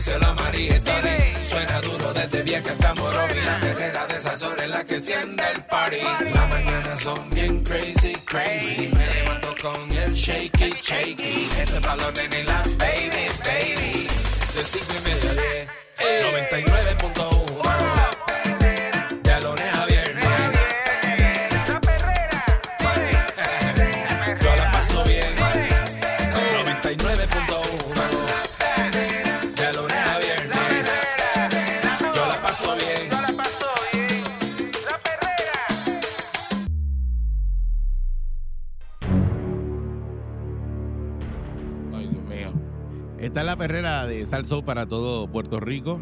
díselo a María. Suena duro desde vieja hasta Morovi. La perrera de esas horas es la que enciende el party. Las mañanas son bien crazy, crazy. Me levanto con el shaky, shaky. Este valor de la baby, baby. De cinco y media a diez. 99.1 Esta es la perrera de Salso para todo Puerto Rico.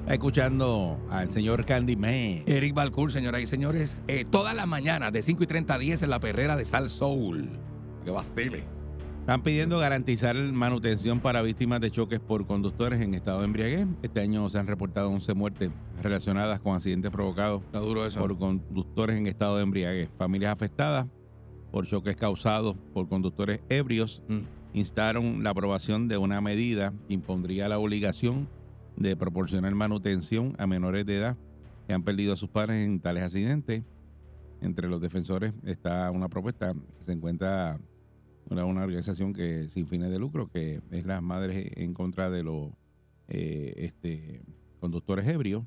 Está escuchando al señor Candyman. Eric Balcour, señoras y señores, eh, todas las mañanas de 5 y 30 a 10 en la perrera de Sal Soul. Que vacile. Están pidiendo garantizar manutención para víctimas de choques por conductores en estado de embriaguez. Este año se han reportado 11 muertes relacionadas con accidentes provocados Está por conductores en estado de embriaguez. Familias afectadas por choques causados por conductores ebrios Mm. Instaron la aprobación de una medida que impondría la obligación de proporcionar manutención a menores de edad que han perdido a sus padres en tales accidentes. Entre los defensores está una propuesta que se encuentra una, una organización que sin fines de lucro, que es las madres en contra de los eh, este, conductores ebrios,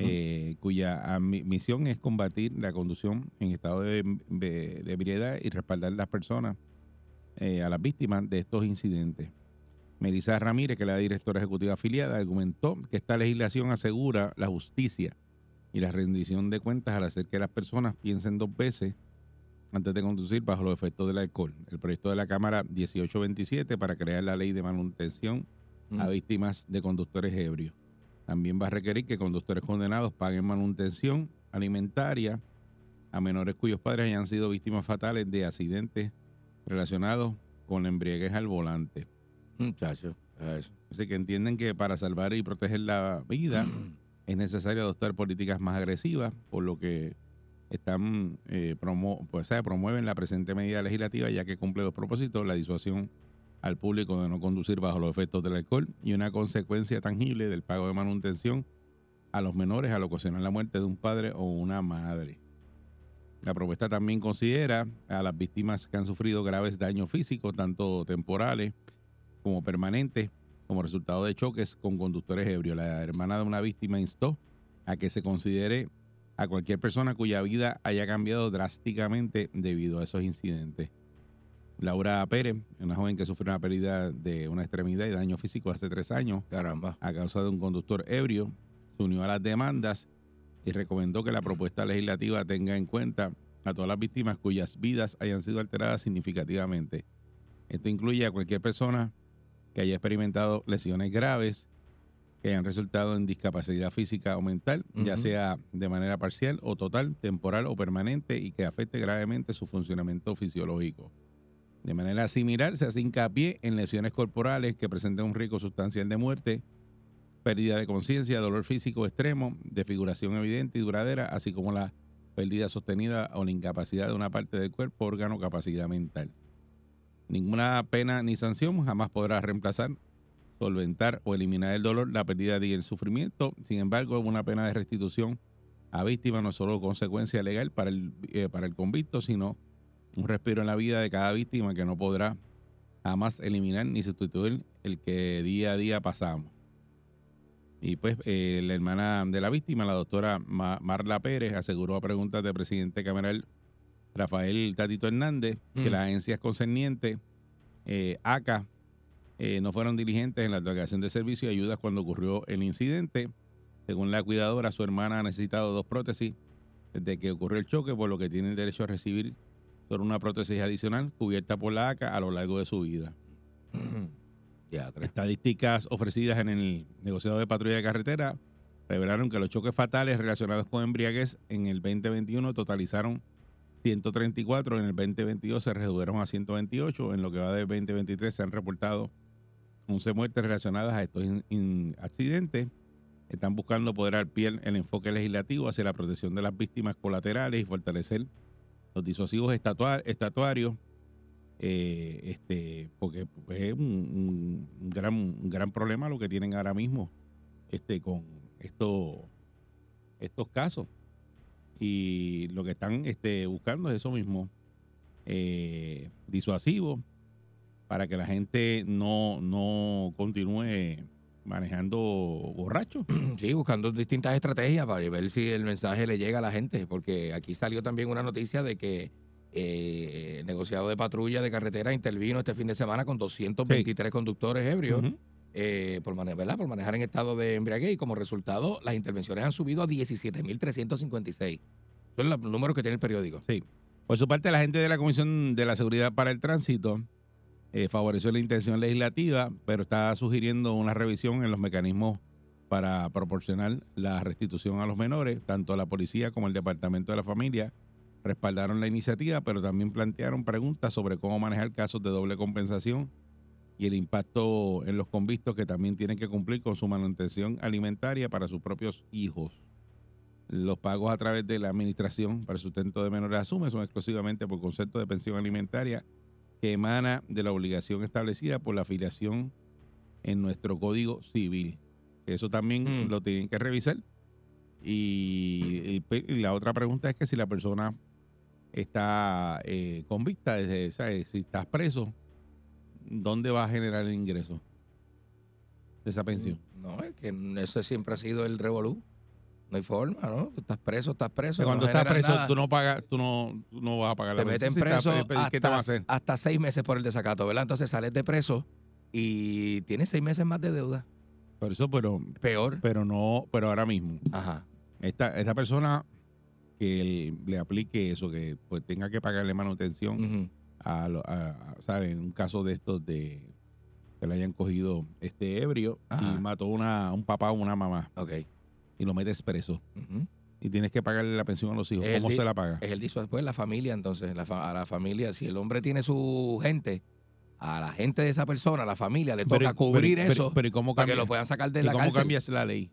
eh, cuya mi- misión es combatir la conducción en estado de, de- de ebriedad y respaldar a las personas, eh, a las víctimas de estos incidentes. Melissa Ramírez, que es la directora ejecutiva afiliada, argumentó que esta legislación asegura la justicia y la rendición de cuentas al hacer que las personas piensen dos veces antes de conducir bajo los efectos del alcohol. El proyecto de la Cámara 1827 para crear la ley de manutención a Mm. víctimas de conductores ebrios. También va a requerir que conductores condenados paguen manutención alimentaria a menores cuyos padres hayan sido víctimas fatales de accidentes relacionados con la embriaguez al volante. Muchacho, eso. Así que entienden que para salvar y proteger la vida es necesario adoptar políticas más agresivas, por lo que están eh, promo- pues, promueven la presente medida legislativa ya que cumple dos propósitos, la disuasión al público de no conducir bajo los efectos del alcohol y una consecuencia tangible del pago de manutención a los menores al ocasionar la muerte de un padre o una madre. La propuesta también considera a las víctimas que han sufrido graves daños físicos, tanto temporales como permanentes, como resultado de choques con conductores ebrios. La hermana de una víctima instó a que se considere a cualquier persona cuya vida haya cambiado drásticamente debido a esos incidentes. Laura Pérez, una joven que sufrió una pérdida de una extremidad y daño físico hace tres años Caramba. a causa de un conductor ebrio, se unió a las demandas y recomendó que la propuesta legislativa tenga en cuenta a todas las víctimas cuyas vidas hayan sido alteradas significativamente. Esto incluye a cualquier persona que haya experimentado lesiones graves, que hayan resultado en discapacidad física o mental, ya sea de manera parcial o total, temporal o permanente, y que afecte gravemente su funcionamiento fisiológico. De manera similar, se hace hincapié en lesiones corporales que presenten un riesgo sustancial de muerte, pérdida de conciencia, dolor físico extremo, desfiguración evidente y duradera, así como la pérdida sostenida o la incapacidad de una parte del cuerpo, órgano o capacidad mental. Ninguna pena ni sanción jamás podrá reemplazar, solventar o eliminar el dolor, la pérdida y el sufrimiento. Sin embargo, una pena de restitución a víctima no es solo consecuencia legal para el, eh, para el convicto, sino un respiro en la vida de cada víctima que no podrá jamás eliminar ni sustituir el que día a día pasamos. Y pues eh, la hermana de la víctima, la doctora Ma- Marla Pérez, aseguró a preguntas del presidente cameral Rafael Tatito Hernández que Mm. las agencias concernientes, eh, ACA, eh, no fueron diligentes en la otorgación de servicios y ayudas cuando ocurrió el incidente. Según la cuidadora, su hermana ha necesitado dos prótesis desde que ocurrió el choque, por lo que tiene el derecho a recibir solo una prótesis adicional cubierta por la ACA a lo largo de su vida. Estadísticas ofrecidas en el negociado de patrulla de carretera revelaron que los choques fatales relacionados con embriaguez en el 2021 totalizaron 134, en el 2022 se redujeron a 128, en lo que va del 2023 se han reportado 11 muertes relacionadas a estos accidentes. Están buscando poder al pie el enfoque legislativo hacia la protección de las víctimas colaterales y fortalecer los disuasivos estatua- estatuarios, eh, este, porque es un, gran, gran problema lo que tienen ahora mismo este, con esto, estos casos. Y lo que están este, buscando es eso mismo, eh, disuasivo, para que la gente no, no continúe manejando borracho. Sí, buscando distintas estrategias para ver si el mensaje le llega a la gente, porque aquí salió también una noticia de que eh, el negociado de patrulla de carretera intervino este fin de semana con 223 conductores ebrios eh, por, mane- ¿verdad? por manejar en estado de embriaguez y como resultado las intervenciones han subido a 17.356. Son los números que tiene el periódico. Sí. Por su parte, la gente de la Comisión de la Seguridad para el Tránsito eh, favoreció la intención legislativa, pero está sugiriendo una revisión en los mecanismos para proporcionar la restitución a los menores. Tanto la policía como el Departamento de la Familia respaldaron la iniciativa, pero también plantearon preguntas sobre cómo manejar casos de doble compensación y el impacto en los convictos que también tienen que cumplir con su manutención alimentaria para sus propios hijos. Los pagos a través de la Administración para el Sustento de Menores Asume son exclusivamente por concepto de pensión alimentaria que emana de la obligación establecida por la afiliación en nuestro Código Civil. Eso también Mm. lo tienen que revisar. Y, y la otra pregunta es que si la persona está eh, convicta, desde, ¿sabes? si estás preso, ¿dónde va a generar el ingreso de esa pensión? No, es que eso siempre ha sido el revolú. No hay forma, ¿no? Tú estás preso, estás preso. cuando no estás preso, nada. tú no pagas, tú no, tú no vas a pagar te la meten pensión. Si preso estás- ¿Qué te va a hasta, hacer? hasta seis meses por el desacato, ¿verdad? Entonces sales de preso y tienes seis meses más de deuda. Por eso, pero, Peor. pero no, pero ahora mismo, Ajá. esta, esta persona que el- le aplique eso, que pues tenga que pagarle manutención a, lo- a- a- ¿sabe? Un caso de estos de que le hayan cogido este ebrio Ajá. y mató una, un papá o una mamá Ok. y lo metes preso y tienes que pagarle la pensión a los hijos. ¿Cómo se la paga? Es el dicho después, la familia, entonces, la fa- a la familia, si el hombre tiene su gente, a la gente de esa persona, a la familia, le toca Pero- cubrir pero- eso pero- ¿y cómo para que cambia- lo puedan sacar de ¿Y la cómo cárcel. cambias la ley?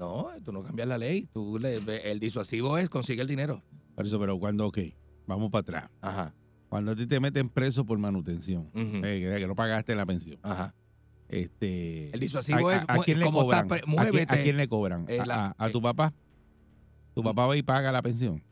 No, tú no cambias la ley. Tú le, el disuasivo es consigue el dinero. Por eso, pero cuando, ok, vamos para atrás. Ajá. Cuando a ti te meten preso por manutención, eh, que, no pagaste la pensión, Ajá. este, El disuasivo ¿a, es, a- a quién le como cobran? estás ¿A quién- muévete. ¿A quién le cobran? Eh, ¿A- eh, tu papá? ¿Tu papá va y paga la pensión?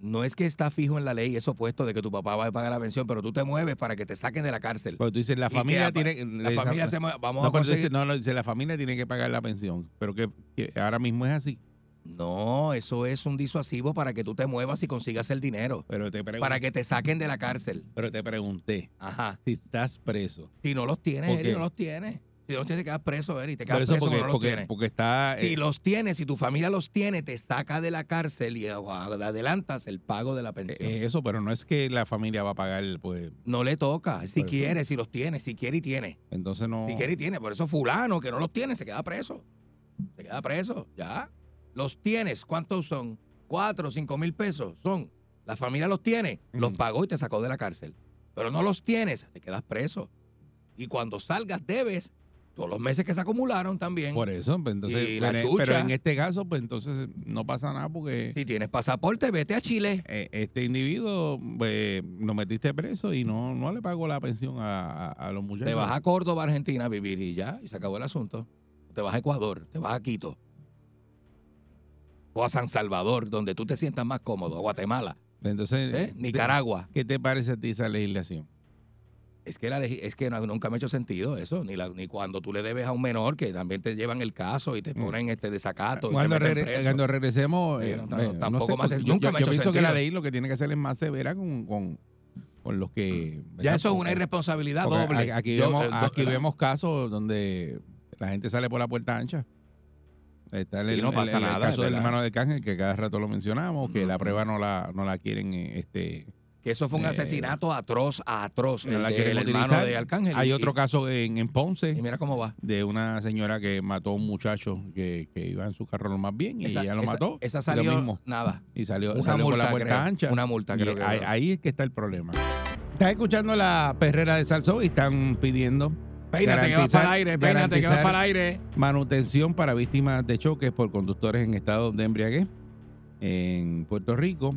No es que está fijo en la ley eso puesto de que tu papá va a pagar la pensión, pero tú te mueves para que te saquen de la cárcel. Pero tú dices, la que familia tiene... La familia se mueve. Vamos no, a conseguir. dices, no, no, dice, la familia tiene que pagar la pensión. Pero que, que ahora mismo es así. No, eso es un disuasivo para que tú te muevas y consigas el dinero. Pero te, Para que te saquen de la cárcel. pero te pregunté, Ajá. si estás preso. Si no los tienes, ¿Por Eri, no los tienes. Si los tienes, te quedas preso, Eri. Te Por quedas eso, preso porque, no los porque, tienes. porque está... Si eh, los tienes, si tu familia los tiene, te saca de la cárcel y uh, adelantas el pago de la pensión. eh, eso, pero no es que la familia va a pagar, pues, no le toca. Si eso. quiere, si los tiene, si quiere y tiene. entonces no... Si quiere y tiene. Por eso fulano que no los tiene se queda preso. Se queda preso, ya. Los tienes, ¿cuántos son? Cuatro, cinco mil pesos son. La familia los tiene, los pagó y te sacó de la cárcel. Pero no los tienes, te quedas preso. Y cuando salgas debes todos los meses que se acumularon también. Por eso, pues, entonces, Y la pero, chucha. pero en este caso, pues entonces no pasa nada porque Si tienes pasaporte, vete a Chile. eh, este individuo pues, lo metiste preso y no, no le pagó la pensión a, a- a los muchachos. Te vas a Córdoba, Argentina a vivir y ya, y se acabó el asunto. Te vas a Ecuador, te vas a Quito. O a San Salvador, donde tú te sientas más cómodo, a Guatemala, Entonces, ¿eh? Nicaragua. ¿qué te parece a ti esa legislación? Es que, la, es que no- nunca me ha hecho sentido eso, ni, la- ni cuando tú le debes a un menor que también te llevan el caso y te ponen este desacato. y te Cuando, regre- preso. cuando regresemos, eh, no, eh, no, tampoco me hace- yo, nunca yo- me ha yo hecho pienso que la sentido. ley lo que tiene que hacer es más severa con, con, con los que... ya ¿verdad? Porque- eso es una irresponsabilidad porque doble. Aquí, Yo, vemos, eh, aquí la- vemos casos donde la gente sale por la puerta ancha. Está el, Sí, no el- pasa el- el nada, caso es del hermano de Cángel, que cada rato lo mencionamos, que la Ujú. prueba no la, no la quieren eh, este, Que eso fue un Eh, asesinato atroz, atroz. el la hermano utilizar. de Arcángel. Hay Y- otro caso en, en Ponce Y mira cómo va. de una señora que mató a un muchacho que, que iba en su carro lo más bien y Esa- ella lo esa- mató. Esa salió lo mismo. nada. Y salió, Una salió con la multa, puerta creo. ancha. Una multa, Y creo que ahí, es que está el problema. Estás escuchando la perrera de Salsó y están pidiendo Peínate que vas garantizar- para el aire, peínate que vas para el aire. manutención para víctimas de choques por conductores en estado de embriaguez en Puerto Rico.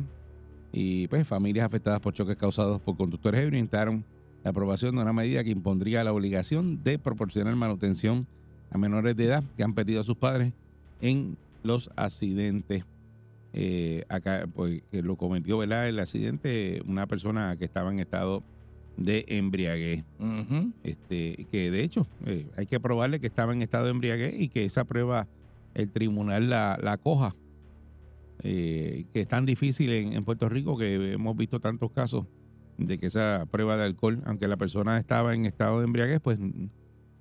Y pues familias afectadas por choques causados por conductores ebrios intentaron la aprobación de una medida que impondría la obligación de proporcionar manutención a menores de edad que han perdido a sus padres en los accidentes. Eh, acá, pues, que lo cometió, ¿verdad? El accidente, una persona que estaba en estado de embriaguez. Este, que de hecho eh, hay que probarle que estaba en estado de embriaguez y que esa prueba el tribunal la, la coja. Eh, que es tan difícil en, en Puerto Rico que hemos visto tantos casos de que esa prueba de alcohol, aunque la persona estaba en estado de embriaguez, pues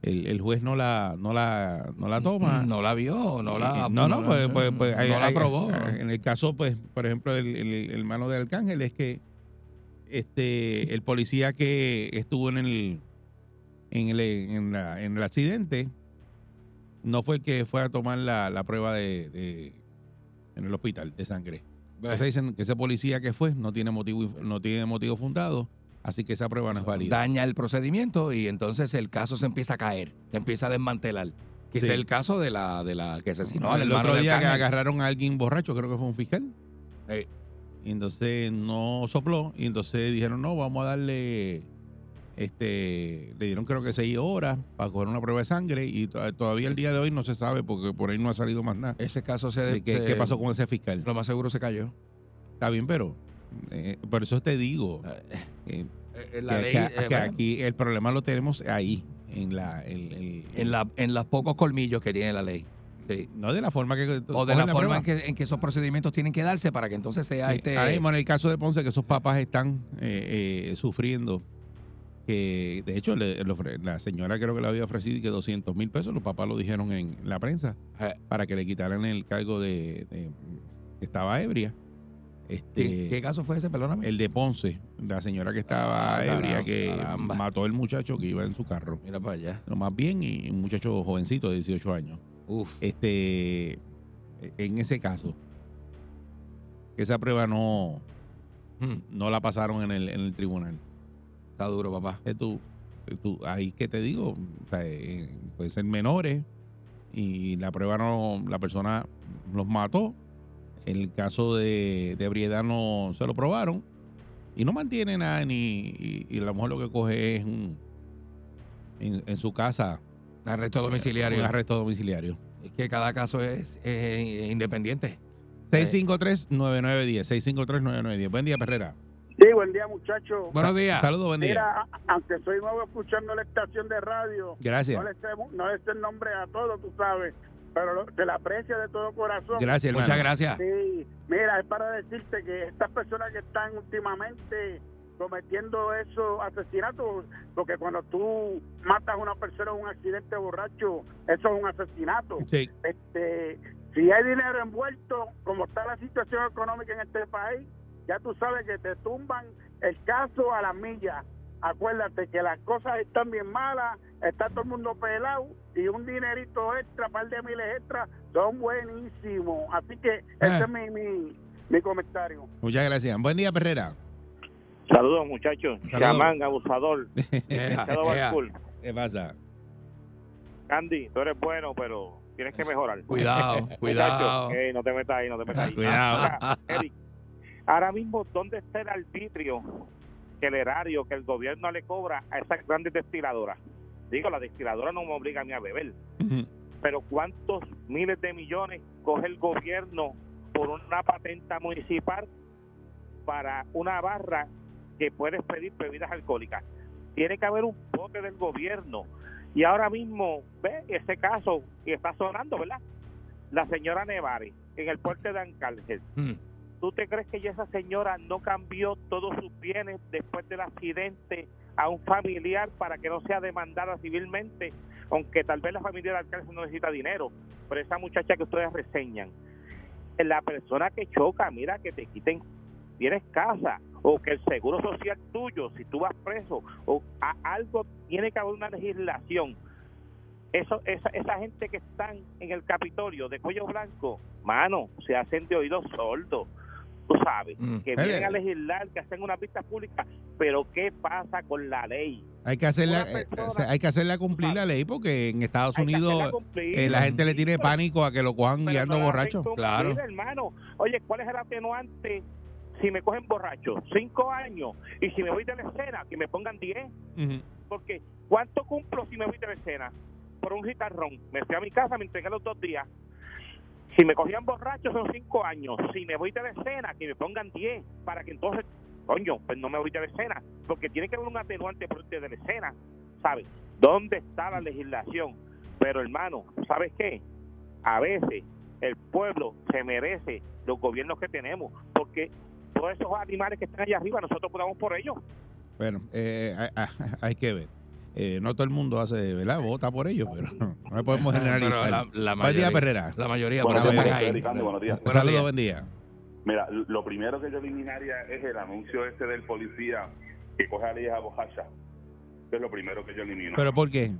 el, el juez no la, no la, no la toma. No la vio, no la. Eh, no, no, pues, pues, pues, no hay- la hay- aprobó. En el caso, pues, por ejemplo, el, el- el hermano de Arcángel es que este el policía que estuvo en el en el, en la- en el accidente no fue el que fue a tomar la, la prueba de, de- en el hospital de sangre. Entonces dicen que ese policía que fue no tiene motivo no tiene motivo fundado, así que esa prueba no es válida. Daña el procedimiento y entonces el caso se empieza a caer, se empieza a desmantelar. Que Sí. es el caso de la, de la que asesinó al el otro día que agarraron a alguien borracho, creo que fue un fiscal. Eh, Y entonces no sopló. Y entonces dijeron, no, vamos a darle. Este, le dieron creo que seis horas para coger una prueba de sangre. Y to- todavía el día de hoy no se sabe porque por ahí no ha salido más nada. ese caso se. de qué, se- qué pasó con ese fiscal? Lo más seguro se cayó. Está bien, pero eh, por eso te digo eh, Eh, la que, ley, que- que bueno, aquí el problema lo tenemos ahí, en la, en, la, en los pocos colmillos que tiene la ley. Sí. no de la forma que O de la, forma en que, en que esos procedimientos tienen que darse para que entonces sea Sí, este. ahora mismo en el caso de Ponce, que esos papás están eh, eh, sufriendo, que de hecho le- la señora creo que le había ofrecido que 200 mil pesos, los papás lo dijeron en la prensa, Eh. para que le quitaran el cargo de, de- que estaba ebria. Este, ¿Qué, qué caso fue ese? Perdóname. El de Ponce, la señora que estaba Ah, ebria, caramba, que caramba. mató al muchacho que iba en su carro. Mira para allá. Lo más bien, y un muchacho jovencito de 18 años. Uf. Este, en ese caso, esa prueba no, Hmm, no la pasaron en el, en el tribunal. Está duro, papá. Eh, tú, eh, tú- ahí que te digo, o sea, eh, pueden ser menores y la prueba no, la persona los mató. El caso de, de ebriedad no se lo probaron y no mantiene nada ni y, y a lo mejor lo que coge es un, en, en su casa Arresto un domiciliario. arresto domiciliario. Es que cada caso es, es independiente. 653-9910, 653-9910. Buen día, Perrera. Sí, buen día, muchachos. Buenos días. Saludos, buen día. Mira, aunque soy nuevo escuchando la estación de radio, Gracias. no le sé, no le sé el nombre a todos, tú sabes, pero lo- se la aprecia de todo corazón. Gracias, hermano. Muchas gracias. Sí, mira, es para decirte que estas personas que están últimamente cometiendo esos asesinatos, porque cuando tú matas a una persona en un accidente borracho, eso es un asesinato. Sí, este, si hay dinero envuelto, como está la situación económica en este país, ya tú sabes que te tumban el caso a la milla. Acuérdate que las cosas están bien malas, está todo el mundo pelado y un dinerito extra, par de miles extra, son buenísimos. Así que ese es mi, mi, mi comentario. muchas gracias. Buen día, Perrera. Saludos, muchachos. Chamán, abusador. ¿Qué pasa? Andy, tú eres bueno, pero tienes que mejorar. Cuidado, cuidado. No te metas ahí, no te metas ahí. Cuidado. Eric, ahora mismo, ¿dónde está el arbitrio, que el erario, que el gobierno le cobra a esas grandes destiladoras? Digo, la destiladora no me obliga a mí a beber, pero ¿cuántos miles de millones coge el gobierno por una patenta municipal para una barra que puedes pedir bebidas alcohólicas? Tiene que haber un bote del gobierno. Y ahora mismo, ve ese caso que está sonando, ¿verdad? La señora Nevares en el puente de Ancárcel. Hmm. ¿Tú te crees que ya esa señora no cambió todos sus bienes después del accidente a un familiar para que no sea demandada civilmente? Aunque tal vez la familia del alcalde no necesita dinero, pero esa muchacha que ustedes reseñan, la persona que choca, mira que te quiten, tienes casa, o que el seguro social tuyo, si tú vas preso, o a- algo tiene que haber una legislación. Eso, esa, esa gente que están en el Capitolio de cuello blanco, mano, se hacen de oídos sordos. Tú sabes, Mm. que vienen a legislar, que hacen una pista pública, pero ¿qué pasa con la ley? Hay que hacerla, persona- eh, sea, hay que hacerla cumplir la ley porque en Estados Unidos cumplir. eh, la gente le tiene pánico a que lo cojan guiando no borracho. cumplir, Claro. hermano. Oye, ¿cuál es el atenuante si me cogen borracho? Cinco años. Y si me voy de la escena, que me pongan diez. Ujú. Porque, ¿cuánto cumplo si me voy de la escena? Por un guitarrón. Me fui a mi casa, me entregué los dos días. Si me cogían borracho son cinco años. Si me voy de escena, que me pongan diez. Para que entonces, coño, pues no me voy de escena. Porque tiene que haber un atenuante por de la escena. ¿Sabes? ¿Dónde está la legislación? Pero, hermano, ¿sabes qué? A veces el pueblo se merece los gobiernos que tenemos. Porque todos esos animales que están allá arriba, nosotros podamos por ellos. Bueno, eh, hay, hay- hay que ver. Eh, no todo el mundo hace, ¿verdad? Vota por ellos, pero no podemos generalizar. Pero la, la Buen día, mayoría, Perrera. la mayoría Buenos por eso días, están ahí. Ricardo, buenos días. Buenos Saludos, días. buen día. Mira, lo primero que yo eliminaría es el anuncio ese del policía que coge a la hija bojacha. Es lo primero que yo elimino. ¿Pero por qué?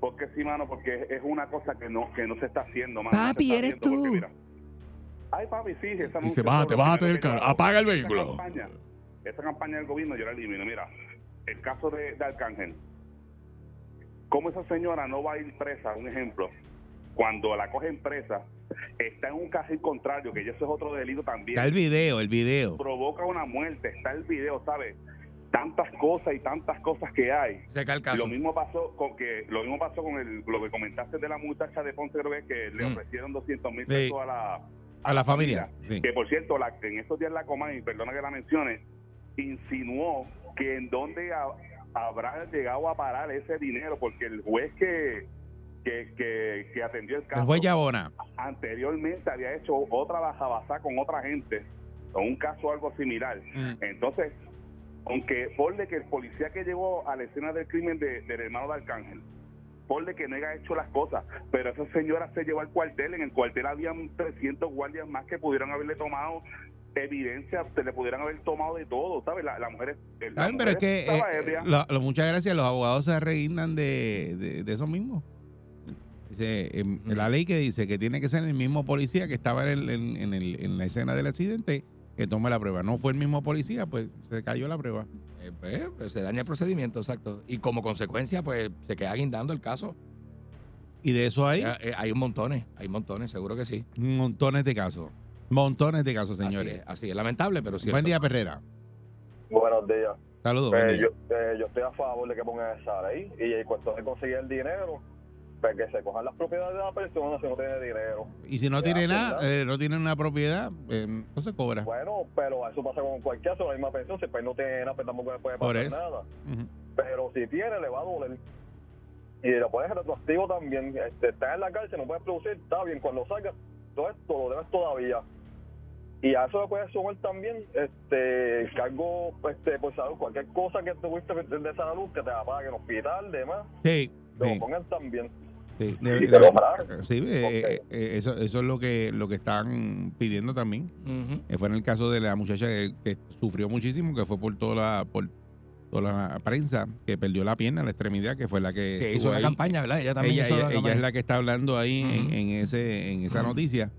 porque sí, mano, porque es- una cosa que no que no se está haciendo, mano. No Papi, está eres tú. mira, Ay, papi, sí. Ese Dice, bájate, bájate del carro, apaga el Esa vehículo. campaña- Esa campaña del gobierno yo la elimino. Mira, el caso de, de Arcángel. ¿Cómo esa señora no va a ir presa? Un ejemplo. Cuando la cogen presa, está en un carril contrario, que eso es otro delito también Está el video, el video. provoca una muerte, está el video, ¿sabes? Tantas cosas y tantas cosas que hay. Se cae el caso. Lo mismo pasó con que lo mismo pasó con el, lo que comentaste de la muchacha de Ponce creo que le Mm. ofrecieron 200 mil Sí. pesos a la A la familia. Sí. que por cierto la, en estos días la Comay, perdona que la mencione insinuó que en dónde ha- habrá llegado a parar ese dinero porque el juez que que, que, que atendió el caso El juez Yabona. anteriormente había hecho otra bajabasá con otra gente, con un caso algo similar. Mm. Entonces, aunque ponle que el policía que llegó a la escena del crimen de- del hermano de Arcángel, ponle que no haya hecho las cosas, pero esa señora se llevó al cuartel, en el cuartel habían 300 guardias más que pudieran haberle tomado evidencia, se le pudieran haber tomado de todo, ¿sabes? La, la mujer, es- la ¿Saben? Pero es que, eh, ebria. lo- lo- muchas gracias, los abogados se reguindan de, de, de eso mismo. Dice, em, la ley que dice que tiene que ser el mismo policía que estaba en, el- en- en el- en la escena del accidente que tome la prueba. No fue el mismo policía, pues se cayó la prueba. Eh, pues, pues, se daña el procedimiento, exacto. Y como consecuencia, pues se queda guindando el caso. Y de eso hay Eh, eh, hay un montones, hay montones, seguro que sí. montones de casos. Montones de casos, Así señores. es, así es lamentable, pero sí. Buen día, Perrera. Buenos días. Saludos. Buen día. yo, eh, yo estoy a favor de que pongan esa ley y en cuestión de conseguir el dinero, pues que se cojan las propiedades de la persona si no tiene dinero. Y si no tiene nada, eh, no tiene una propiedad, eh, no se cobra. Bueno, pero eso pasa con cualquier caso, la misma pensión, si el país no tiene nada, pues tampoco le puede Por pasar eso. nada. Pero si tiene, le va a doler. Y lo puedes retroactivo también. Este, está en la cárcel, no puedes producir, está bien, cuando salga, todo esto lo debes todavía. Y a eso le puedes sumar también este cargo este, por salud, cualquier cosa que tuviste de salud, que te la paguen en hospital, demás, Sí, lo sí, pongan también. sí. De- te de- lo pagan. sí, eh, eh, eh, eso, eso es lo que, lo que están pidiendo también. Eh, fue en el caso de la muchacha que, que sufrió muchísimo, que fue por toda la, por toda la prensa, que perdió la pierna, la extremidad, que fue la que, Que hizo ahí. campaña, ¿verdad? Ella también Ella, hizo ella- la es la que está hablando ahí en, en ese, en esa noticia.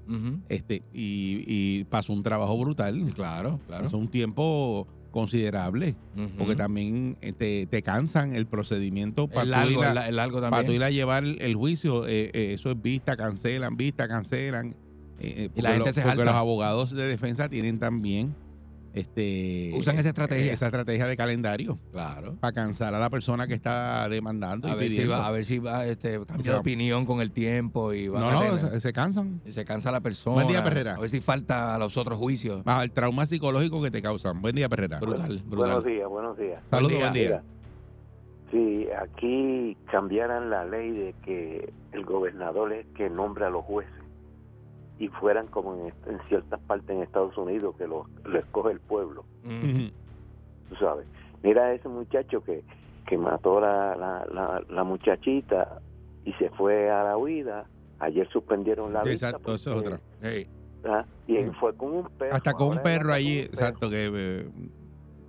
Este, y, y pasó un trabajo brutal. Claro, claro. Pasó un tiempo considerable, porque también eh, te, te cansan el procedimiento para tú largo, ir a- la- es largo para tú también. ir a llevar el juicio, eh, eh, eso es vista, cancelan, vista, cancelan. eh, Y la porque gente lo- se porque jalta. los abogados de defensa tienen también este Usan esa estrategia. esa estrategia de calendario Claro. para cansar a la persona que está demandando A y ver, si va, a ver si va este, cambia O sea, de opinión con el tiempo y va no, a no, tener- se, cansan. y se cansa la persona. Buen día, Perrera. A ver si falta a los otros juicios. Ah, el trauma psicológico que te causan. Buen día, Perrera. Brutal, brutal. Buenos días, buenos días. Saludos, día. buen día. Mira, si aquí cambiaran la ley de que el gobernador es que nombra a los jueces y fueran como en, ciertas partes en Estados Unidos que lo, lo escoge el pueblo. Ujú. tú sabes. Mira a ese muchacho que, que mató la, la, la, la muchachita y se fue a la huida. Ayer suspendieron la vista Exacto, eso es otra. Hey, ah, y él fue con un perro. Hasta con un perro allí, un perro. exacto, que eh,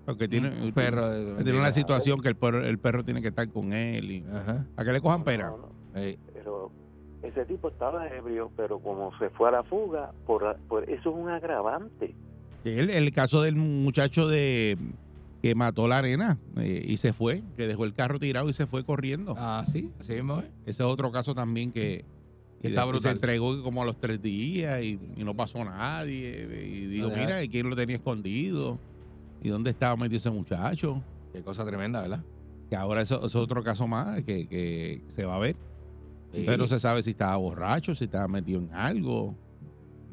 Porque tiene, Un perro de- tiene una situación que el perro, el perro tiene que estar con él. Y, Ajá. a que le cojan pena. No, no, Ey. pero ese tipo estaba ebrio, pero como se fue a la fuga, por, por eso es un agravante. El, el caso del muchacho de que mató la arena eh, y se fue, que dejó el carro tirado y se fue corriendo. Ah, sí, así mismo es. Ese es otro caso también que, que Está se entregó como a los tres días y, y no pasó nadie. Y digo, No deja- mira, ¿y quién lo tenía escondido? ¿Y dónde estaba metido ese muchacho? Qué cosa tremenda, ¿verdad? Que ahora eso, eso es otro caso más que, que se va a ver. Sí. Pero se sabe si estaba borracho, si estaba metido en algo.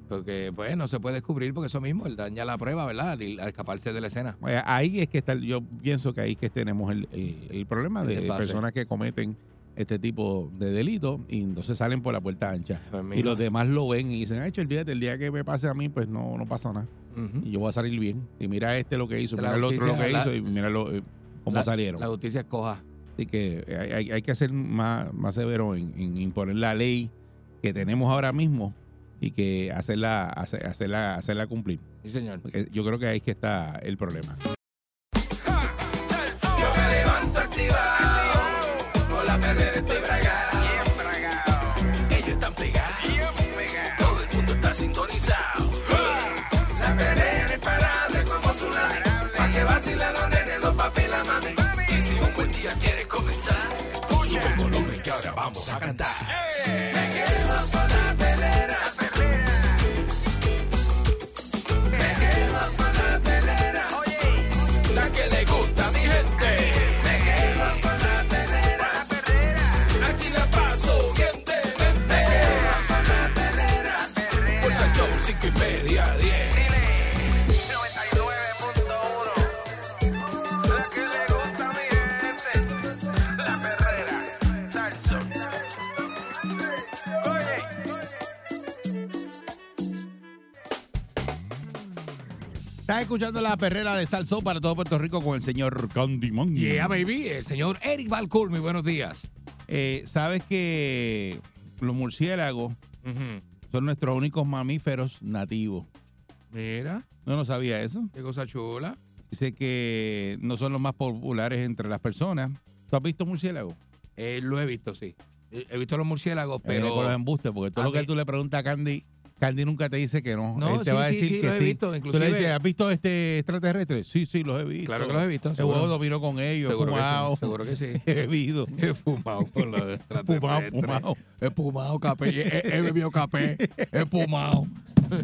Porque, pues, no se puede descubrir porque eso mismo, él daña la prueba, ¿verdad? Al, al escaparse de la escena. Eh, Ahí es que está, el- yo pienso que ahí es que tenemos el, el- el problema El de personas que cometen este tipo de delitos y entonces salen por la puerta ancha. Pues, Y los demás lo ven y dicen, ay, che, olvídate, el día que me pase a mí, pues no, no pasa nada. Y yo voy a salir bien. Y mira este lo que hizo, mira el otro lo que hizo y mira lo, eh, cómo La- salieron. La justicia escoja. Así que hay, hay- hay que ser más, más severo en, en imponer la ley que tenemos ahora mismo y que hacerla, hacer- hacerla, hacerla cumplir. Sí, señor. Porque yo creo que ahí es que está el problema. Yo me levanto activado, con la perrera estoy bragado. Ellos están pegados, todo el mundo está sintonizado. La perrera imparable como tsunami, pa' que vacilan los nenes, los papi y la mami. Un buen día quieres comenzar, sube el volumen que ahora vamos a cantar. Me quedo con la perrera. Me quedo con la perrera. La que le gusta a mi gente. Me quedo con la perrera. Aquí la paso bien de mente. Me quedo con la perrera. Por son cinco y media, Estás escuchando la perrera de Salsó para todo Puerto Rico con el señor Condimón. Yeah, baby. El señor Eric Balcour, muy buenos días. Eh, Sabes que los murciélagos son nuestros únicos mamíferos nativos. Mira, No, no sabía eso. qué cosa chula. Dice que no son los más populares entre las personas. ¿Tú has visto murciélagos? Eh, lo he visto, sí. Eh, He visto los murciélagos, Pero pero... con los embustes, porque todo a lo que mí- tú le preguntas a Candy, Candy nunca te dice que no. No, Él te sí, va a sí, decir sí, que lo he sí. visto, Tú le dices, ¿has visto este extraterrestre? Sí, sí, los he visto. Claro que los he visto, seguro. huevo dominó con ellos, he Seguro que sí, fumado. seguro que sí. He bebido. He fumado con los Fumado, extraterrestres. fumado. He fumado café. He, he bebido café. He fumado.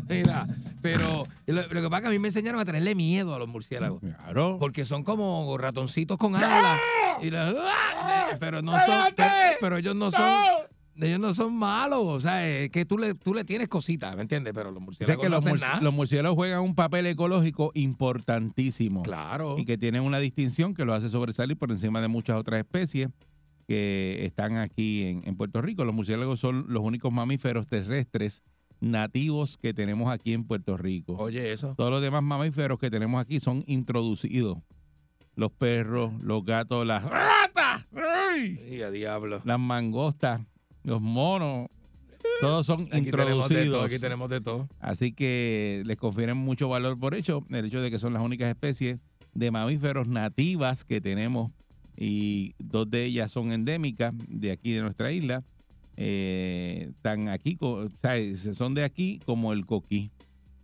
Mira, pero lo, lo que pasa es que a mí me enseñaron a tenerle miedo a los murciélagos. Claro. Porque son como ratoncitos con alas. Y la- ¡Ah! pero no son. Pero, pero ellos no son. Ellos no son malos. O sea, es que tú le, tú le tienes cositas, ¿me entiendes? Pero los murciélagos que no los, hacen murci- nada. los murciélagos juegan un papel ecológico importantísimo. Claro. Y que tienen una distinción que los hace sobresalir por encima de muchas otras especies que están aquí en, en Puerto Rico. Los murciélagos son los únicos mamíferos terrestres nativos que tenemos aquí en Puerto Rico. Oye, eso. Todos los demás mamíferos que tenemos aquí son introducidos. Los perros, los gatos, las ratas, ¡ay! Y a diablo. las mangostas, los monos, todos son Aquí tenemos de todo, introducidos. aquí tenemos de todo. Así que les confieren mucho valor por hecho, el hecho de que son las únicas especies de mamíferos nativas que tenemos y dos de ellas son endémicas de aquí de nuestra isla. Eh, están aquí, co- o sea, son de aquí como el coquí.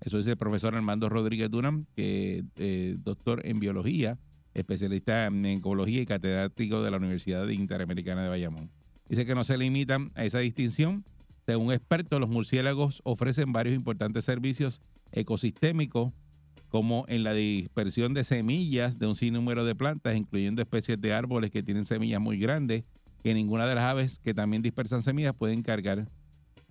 Eso dice el profesor Armando Rodríguez Durán, que es eh, doctor en biología, especialista en ecología y catedrático de la Universidad Interamericana de Bayamón. Dice que no se limitan a esa distinción. Según expertos, los murciélagos ofrecen varios importantes servicios ecosistémicos, como en la dispersión de semillas de un sinnúmero de plantas, incluyendo especies de árboles que tienen semillas muy grandes, que ninguna de las aves que también dispersan semillas pueden cargar,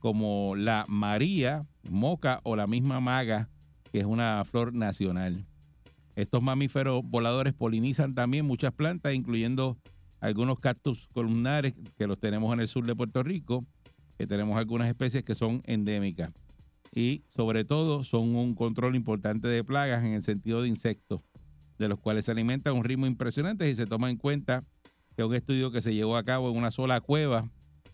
como la María, moca o la misma maga, que es una flor nacional. Estos mamíferos voladores polinizan también muchas plantas, incluyendo algunos cactus columnares que los tenemos en el sur de Puerto Rico, que tenemos algunas especies que son endémicas. Y sobre todo son un control importante de plagas en el sentido de insectos, de los cuales se alimenta a un ritmo impresionante y se toma en cuenta que un estudio que se llevó a cabo en una sola cueva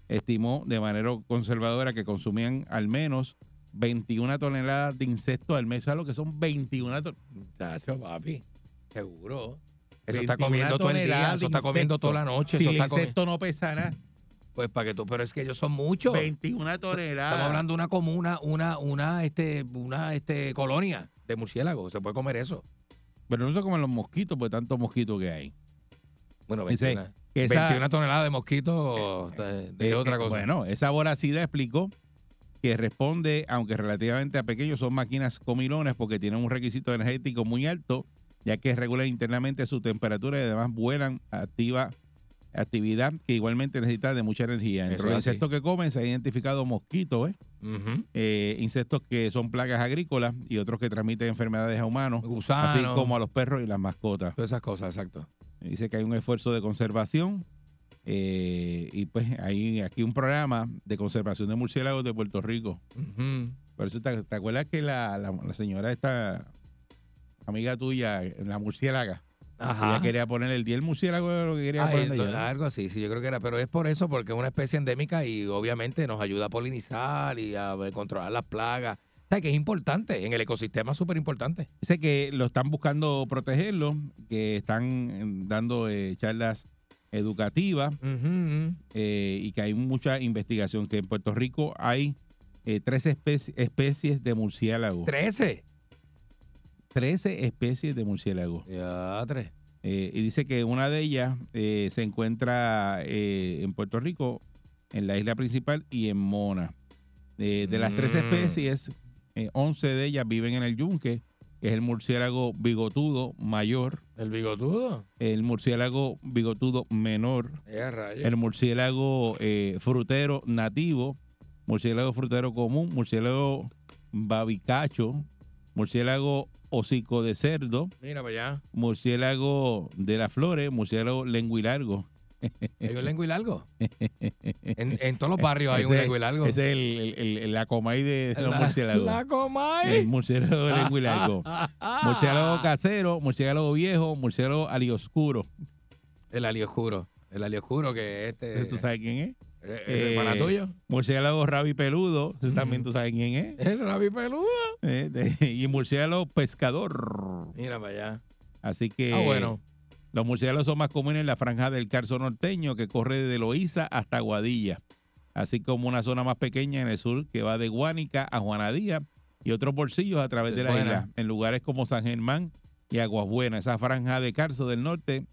estimó de manera conservadora que consumían al menos 21 toneladas de insectos al mes. ¿Sabes lo que son 21 toneladas? Tacho, papi. Seguro. Eso está 21 comiendo todo el día, eso está comiendo toda la noche. Si Eso el está comi- insecto no pesa nada, Pues para que tú, pero es que ellos son muchos. 21 toneladas. Estamos hablando de una comuna, una, una, este, una, este, colonia de murciélagos. Se puede comer eso. Pero no se comen los mosquitos, por tantos mosquitos que hay. Bueno, Dice 21, que esa- 21 toneladas de mosquitos de, de Eh, otra eh, cosa. Bueno, esa voracidad explicó que responde, aunque relativamente a pequeños, son máquinas comilones porque tienen un requisito energético muy alto, ya que regulan internamente su temperatura y además vuelan activa actividad que igualmente necesita de mucha energía. Entre los insectos que comen se ha identificado mosquitos, ¿eh? Eh, insectos que son plagas agrícolas y otros que transmiten enfermedades a humanos, Gusanos. así como a los perros y las mascotas. Todas esas cosas, exacto. Dice que hay un esfuerzo de conservación eh, y pues hay aquí un programa de conservación de murciélagos de Puerto Rico. Por eso, ¿te, te acuerdas que la, la- la señora esta amiga tuya, la murciélaga, Ajá. ella quería poner el día del murciélago lo que quería Ah, poner el- algo así, sí, yo creo que era, pero es por eso, porque es una especie endémica y obviamente nos ayuda a polinizar y a eh, controlar las plagas. O sea, que es importante, en el ecosistema es súper importante. Dice que lo están buscando protegerlo, que están eh, dando eh, charlas educativas eh, y que hay mucha investigación, que en Puerto Rico hay eh, tres espe- especies de murciélagos. ¿13? 13 especies de murciélagos. Ya, tres. Eh, y dice que una de ellas eh, se encuentra eh, en Puerto Rico, en la isla principal y en Mona. De las tres Mm. especies, eh, 11 de ellas viven en el yunque, que es el murciélago bigotudo mayor, ¿El bigotudo? el murciélago bigotudo menor, el murciélago frutero nativo, murciélago frutero común, murciélago babicacho, murciélago hocico de cerdo, Mira para allá. murciélago de las flores, murciélago lenguilargo. Hay un lengua y largo. En, en todos los barrios hay un Ese- lengua y largo. Ese es el, el, el- la comay de los La- murciélagos. La comay. El murciélago de lenguilargo. Murciélago casero, murciélago viejo, murciélago alioscuro. El alioscuro. El alioscuro que este. ¿Tú sabes quién es? Eh, ¿El hermana tuyo? Murciélago rabi peludo. ¿Tú también tú sabes quién es? El rabi peludo. Eh, de- y murciélago pescador. Mira para allá. Así que Ah, bueno. los murciélagos son más comunes en la franja del Carso norteño que corre desde Loíza hasta Guadilla, así como una zona más pequeña en el sur que va de Guánica a Juanadía y otros bolsillos a través de la Buena. isla, en lugares como San Germán y Aguas Buenas. Esa franja de Carso del norte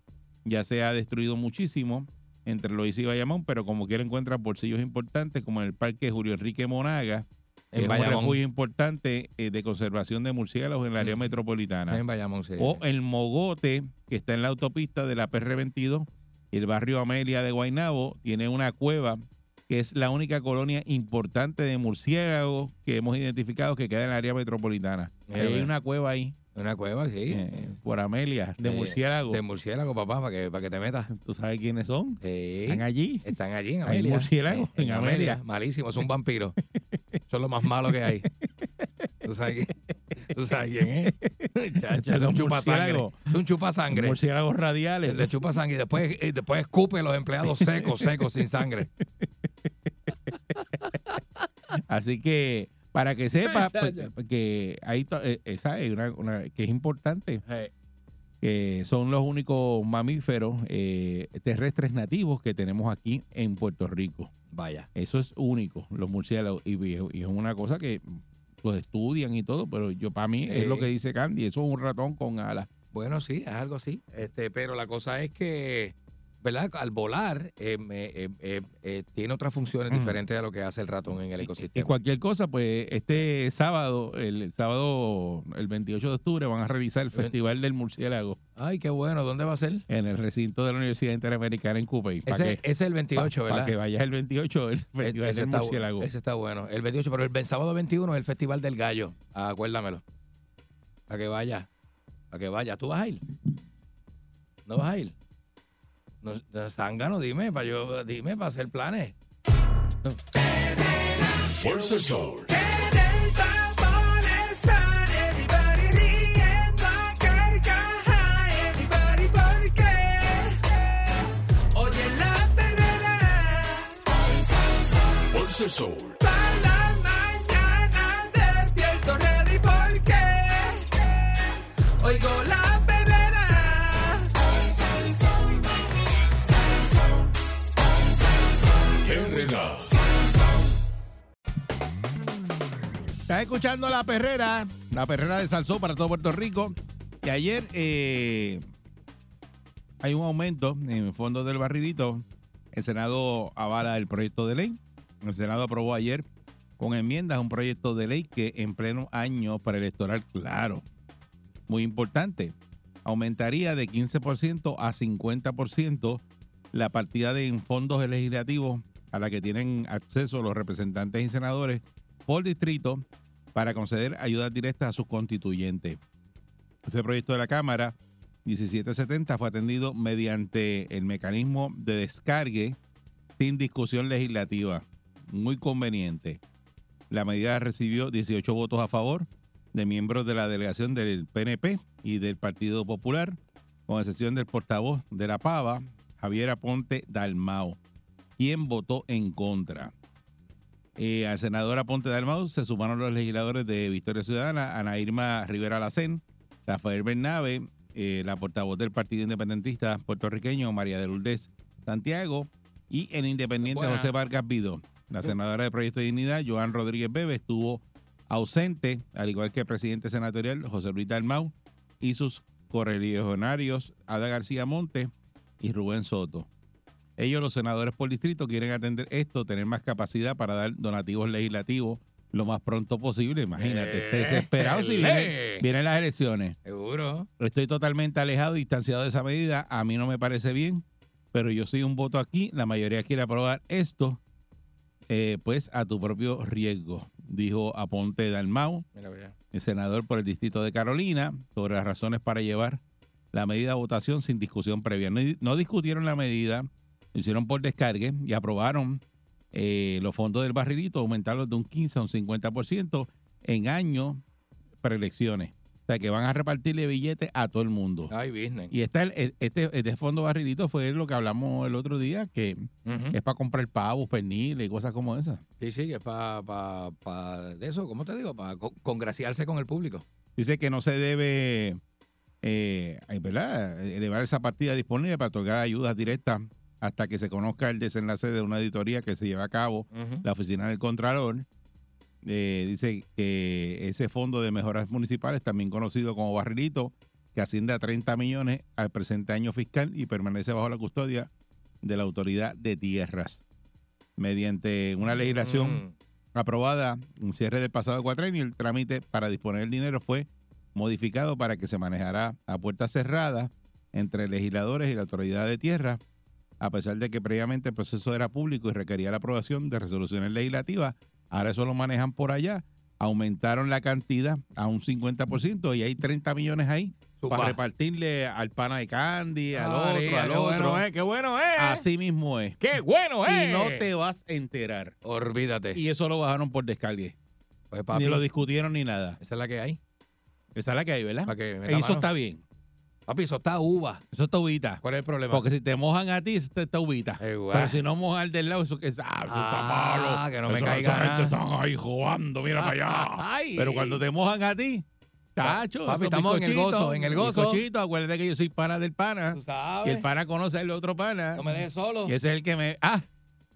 ya se ha destruido muchísimo entre Loíza y Bayamón, pero como quiera encuentran bolsillos importantes como en el Parque Julio Enrique Monaga, En es un Bayamón. refugio importante eh, de conservación de murciélagos en el área Mm. metropolitana. En Bayamón, sí. O el Mogote, que está en la autopista de la PR22 y el barrio Amelia de Guaynabo, tiene una cueva que es la única colonia importante de murciélagos que hemos identificado que queda en el área metropolitana. Mira, hay mira. una cueva ahí, Una cueva, sí. eh, por Amelia, de Eh, murciélagos. De murciélago, papá, para que, para que te metas. ¿Tú sabes quiénes son? Sí. Están allí. Están allí en Hay Amelia. murciélagos en Amelia. Malísimo, son vampiros. son lo más malo que hay. ¿Tú sabes quién, ¿Tú sabes quién es? Chacha, es Los un chupasangre. Es un chupasangre. Murciélagos radiales. Le chupa sangre y después, y después escupe a los empleados secos, secos, sin sangre. Así que para que sepa pues, que to- eh, esa es una, una- que es importante que son los únicos mamíferos eh, terrestres nativos que tenemos aquí en Puerto Rico. Vaya. Eso es único, los murciélagos y, y es una cosa que los estudian y todo, pero yo para mí es lo que dice Candy, eso es un ratón con alas. Bueno, sí, es algo así. Este, pero la cosa es que, ¿verdad? Al volar, eh, eh, eh, eh, tiene otras funciones Mm. diferentes a lo que hace el ratón en el Y ecosistema. cualquier cosa, pues este sábado, el sábado, el 28 de octubre, van a realizar el. Festival del Murciélago Ay, qué bueno. ¿Dónde va a ser? en el recinto de la Universidad Interamericana en. Para Ese, que, ese es el 28, para ¿verdad? que vayas el 28, el E- Festival ese, del está, Murciélago. ese está bueno. El 28, pero el ve- sábado 21 es el Festival del Gallo. Ah, acuérdamelo. Para que vaya. Para que vaya. ¿Tú vas a ir? ¿No vas a ir? No, Zángano, dime, para yo, dime, para hacer planes. Fuerza el Sol. El Sol. para la mañana despierto ready porque oigo la escuchando La Perrera, La Perrera de Salsó para todo Puerto Rico. Que ayer eh, hay un aumento en el fondo del barrilito. El Senado avala el proyecto de ley. El Senado aprobó ayer con enmiendas un proyecto de ley que en pleno año preelectoral, claro, muy importante, aumentaría de 15% a 50% la partida de fondos legislativos a la que tienen acceso los representantes y senadores por distrito para conceder ayudas directas a sus constituyentes. Ese proyecto de la Cámara 1770 fue atendido mediante el mecanismo de descargue sin discusión legislativa. Muy conveniente. La medida recibió 18 votos a favor de miembros de la delegación del PNP y del Partido Popular, con excepción del portavoz de la Pava, Javier Aponte Dalmao, quien votó en contra. Eh, al senador Aponte Dalmau se sumaron los legisladores de Victoria Ciudadana, Ana Irma Rivera Lacén, Rafael Bernabe, eh, la portavoz del Partido Independentista puertorriqueño, María de Lourdes Santiago, y el independiente Buena. José Vargas Vido. La senadora de Proyecto de Dignidad, Joan Rodríguez Bebe, estuvo ausente, al igual que el presidente senatorial, José Luis Dalmau, y sus correligionarios, Ada García Monte y Rubén Soto. Ellos, los senadores por distrito, quieren atender esto, tener más capacidad para dar donativos legislativos lo más pronto posible. Imagínate, esté desesperado si viene- Eh. vienen las elecciones. Seguro. Estoy totalmente alejado y distanciado de esa medida. A mí no me parece bien, pero yo soy un voto aquí. La mayoría quiere aprobar esto, eh, pues a tu propio riesgo, dijo Aponte Dalmau, Mira, mira. el senador por el distrito de Carolina, sobre las razones para llevar la medida a votación sin discusión previa. No, no discutieron la medida, lo hicieron por descargue y aprobaron eh, los fondos del barrilito, aumentarlos de un 15 a un 50% en años preelecciones. O sea, que van a repartirle billetes a todo el mundo. Ay, business. Y está el, este, este fondo barrilito fue lo que hablamos el otro día, que es para comprar pavos, perniles y cosas como esas. Sí, sí, es para pa, pa de eso, ¿cómo te digo? Para congraciarse con el público. Dice que no se debe eh, ¿verdad? elevar esa partida disponible para otorgar ayudas directas hasta que se conozca el desenlace de una auditoría que se lleva a cabo la oficina del Contralor. Eh, dice que ese fondo de mejoras municipales, también conocido como Barrilito, que asciende a 30 millones al presente año fiscal y permanece bajo la custodia de la Autoridad de Tierras. Mediante una legislación Mm. aprobada en cierre del pasado cuatrenio, el trámite para disponer el dinero fue modificado para que se manejara a puertas cerradas entre legisladores y la autoridad de tierra, a pesar de que previamente el proceso era público y requería la aprobación de resoluciones legislativas. Ahora eso lo manejan por allá. Aumentaron la cantidad a un 50% y hay 30 millones ahí para repartirle al pana de Candy, al Ah, otro, María, al qué otro. bueno es, qué bueno es. Así mismo es. Qué bueno es. Y no te vas a enterar. Olvídate. Y eso lo bajaron por descargue. Pues, papi, Ni lo discutieron ni nada. esa es la que hay. Esa es la que hay, ¿verdad? Que Y eso está bien. Papi, eso está uva. Eso está ubita. ¿Cuál es el problema? Porque si te mojan a ti, está, está ubita. Guau. Pero si no mojan del lado, eso que es, ah, eso está Ah, malo. que no me Eso- caiga esa gente nada. están ahí jugando, mira para allá. Ay. Pero cuando te mojan a ti, chacho, Papi, estamos en el gozo, en el gozo. bizcochitos, acuérdate que yo soy pana del pana. Tú Y sabes. el pana conoce al otro pana. No me dejes solo. Y ese es el que me. Ah,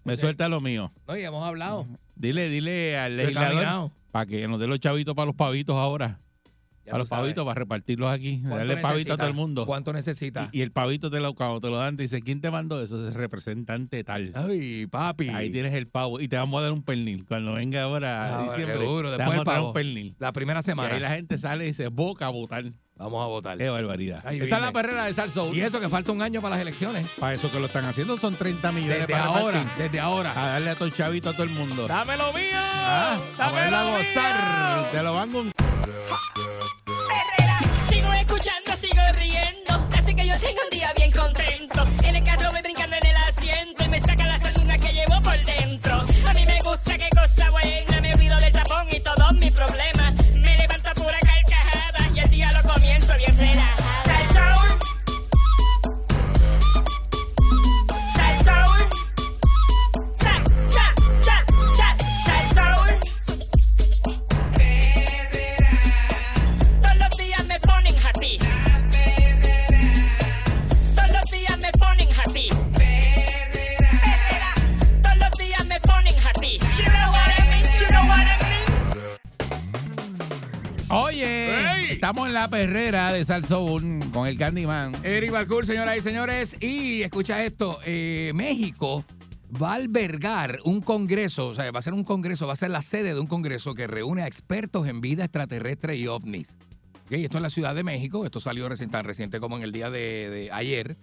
me suelta lo mío. No, y hemos hablado. Dile, dile al legislador para que nos dé los chavitos para los pavitos ahora. Ya tú los sabes. pavitos, para repartirlos aquí. ¿Cuánto Darle pavito a todo el mundo. ¿Cuánto necesita? Y, y el pavito te lo, te lo dan, te dice, ¿quién te mandó eso? Es el representante tal. Ay, papi. Ahí tienes el pavo. Y te vamos a dar un pernil. Cuando venga ahora Ah, diciembre, seguro, te después vamos el a dar un pernil. La primera Y semana. ahí la gente sale y dice, boca a votar. Vamos a votar. Qué barbaridad. Ahí Esta es viene. la perrera de Salso. Y eso que falta un año para las elecciones. Para eso que lo están haciendo son 30 millones Desde para ahora, repartir. desde ahora. A darle a todo el chavito a todo el mundo. ¡Dame lo mío! Ah, a ¡Dame ponerla a lo gozar. mío! Te lo van con... Sigo escuchando, sigo riendo. Así que yo tengo un día bien contento. En el carro voy brincando en el asiento y me saca la sanduna que llevo por dentro. A mí me gusta qué cosa buena. En la perrera de Salsoul con el Candyman. Eric Balcour, señoras y señores. Y escucha esto, eh, México va a albergar un congreso, o sea, va a ser un congreso, va a ser la sede de un congreso que reúne a expertos en vida extraterrestre y ovnis. Ok, Esto es la Ciudad de México, esto salió tan reciente como en el día de, de ayer.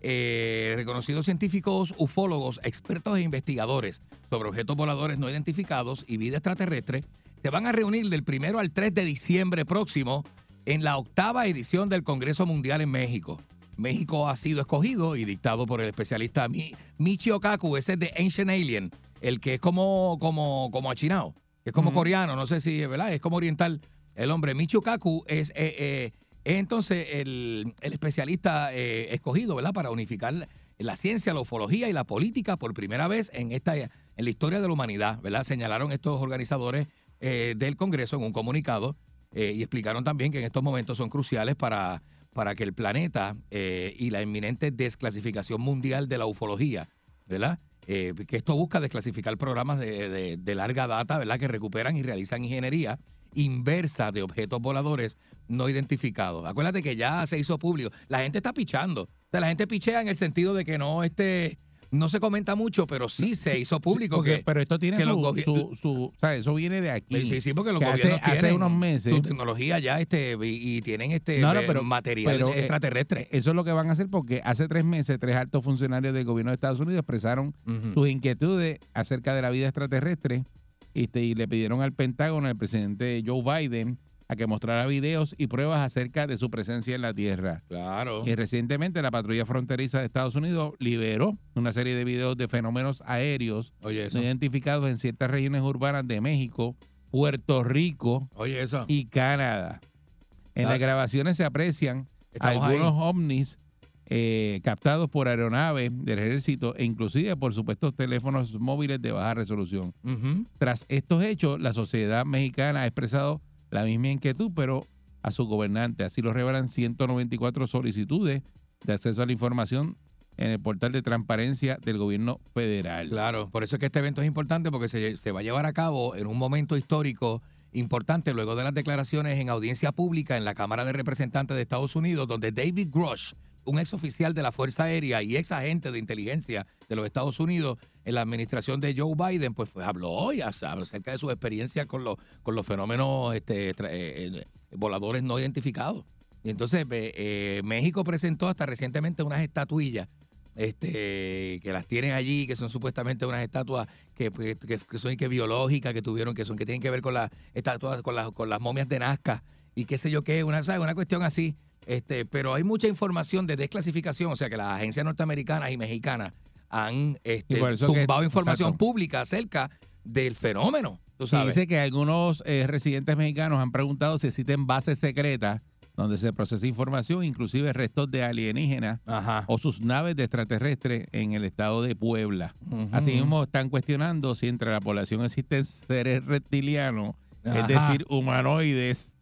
Eh, reconocidos científicos, ufólogos, expertos e investigadores sobre objetos voladores no identificados y vida extraterrestre se van a reunir del primero al 3 de diciembre próximo en la octava edición del Congreso Mundial en México. México ha sido escogido y dictado por el especialista Mi- Michio Kaku, ese es de Ancient Alien, el que es como, como, como achinao, que es como coreano, no sé si es verdad, es como oriental. El hombre Michio Kaku es, eh, eh, es entonces el, el especialista eh, escogido, ¿verdad? Para unificar la ciencia, la ufología y la política por primera vez en esta en la historia de la humanidad, ¿verdad? Señalaron estos organizadores eh, del Congreso en un comunicado eh, y explicaron también que en estos momentos son cruciales para, para que el planeta eh, y la inminente desclasificación mundial de la ufología, ¿verdad? Eh, que esto busca desclasificar programas de, de- larga data, ¿verdad? Que recuperan y realizan ingeniería inversa de objetos voladores no identificados. Acuérdate que ya se hizo público. La gente está pichando. La gente pichea en el sentido de que no este no se comenta mucho, pero sí se hizo público. Porque- que, pero esto tiene que su, su, su- o sea, eso viene de aquí. Sí, sí, porque los hace, gobiernos hace unos meses. su tecnología ya este y, y tienen este No, no, eh, pero- material pero, eh, extraterrestre. Eso es lo que van a hacer porque hace tres meses tres altos funcionarios del gobierno de Estados Unidos expresaron sus inquietudes acerca de la vida extraterrestre este, y le pidieron al Pentágono, al presidente Joe Biden, a que mostrara videos y pruebas acerca de su presencia en la Tierra. Claro. Y recientemente la patrulla fronteriza de Estados Unidos liberó una serie de videos de fenómenos aéreos Oye, no identificados en ciertas regiones urbanas de México, Puerto Rico Oye, eso. y Canadá. En las grabaciones se aprecian Estamos algunos ahí. ovnis eh, captados por aeronaves del ejército e inclusive por supuestos teléfonos móviles de baja resolución. Ujú. Tras estos hechos, la sociedad mexicana ha expresado la misma inquietud, pero a su gobernante. Así lo revelan 194 solicitudes de acceso a la información en el portal de transparencia del gobierno federal. Claro, por eso es que este evento es importante porque se, se va a llevar a cabo en un momento histórico importante luego de las declaraciones en audiencia pública en la Cámara de Representantes de Estados Unidos, donde David Grosh, un ex oficial de la Fuerza Aérea y ex agente de inteligencia de los Estados Unidos en la administración de Joe Biden, pues, pues habló y habló acerca de su experiencia con los, con los fenómenos este, eh, eh, voladores no identificados. Y entonces eh, México presentó hasta recientemente unas estatuillas este, que las tienen allí, que son supuestamente unas estatuas que, pues, que, que son que biológicas, que tuvieron, que son, que tienen que ver con las estatuas, con las, con las momias de Nazca y qué sé yo qué, una, ¿sabes? una cuestión así. Este, pero hay mucha información de desclasificación, o sea que las agencias norteamericanas y mexicanas han este, que- tumbado información exacto. pública acerca del fenómeno. Tú sabes. dice que algunos eh, residentes mexicanos han preguntado si existen bases secretas donde se procesa información, inclusive restos de alienígenas Ajá. o sus naves de extraterrestres en el estado de Puebla. Asimismo, están cuestionando si entre la población existen seres reptilianos, Ajá. es decir, humanoides,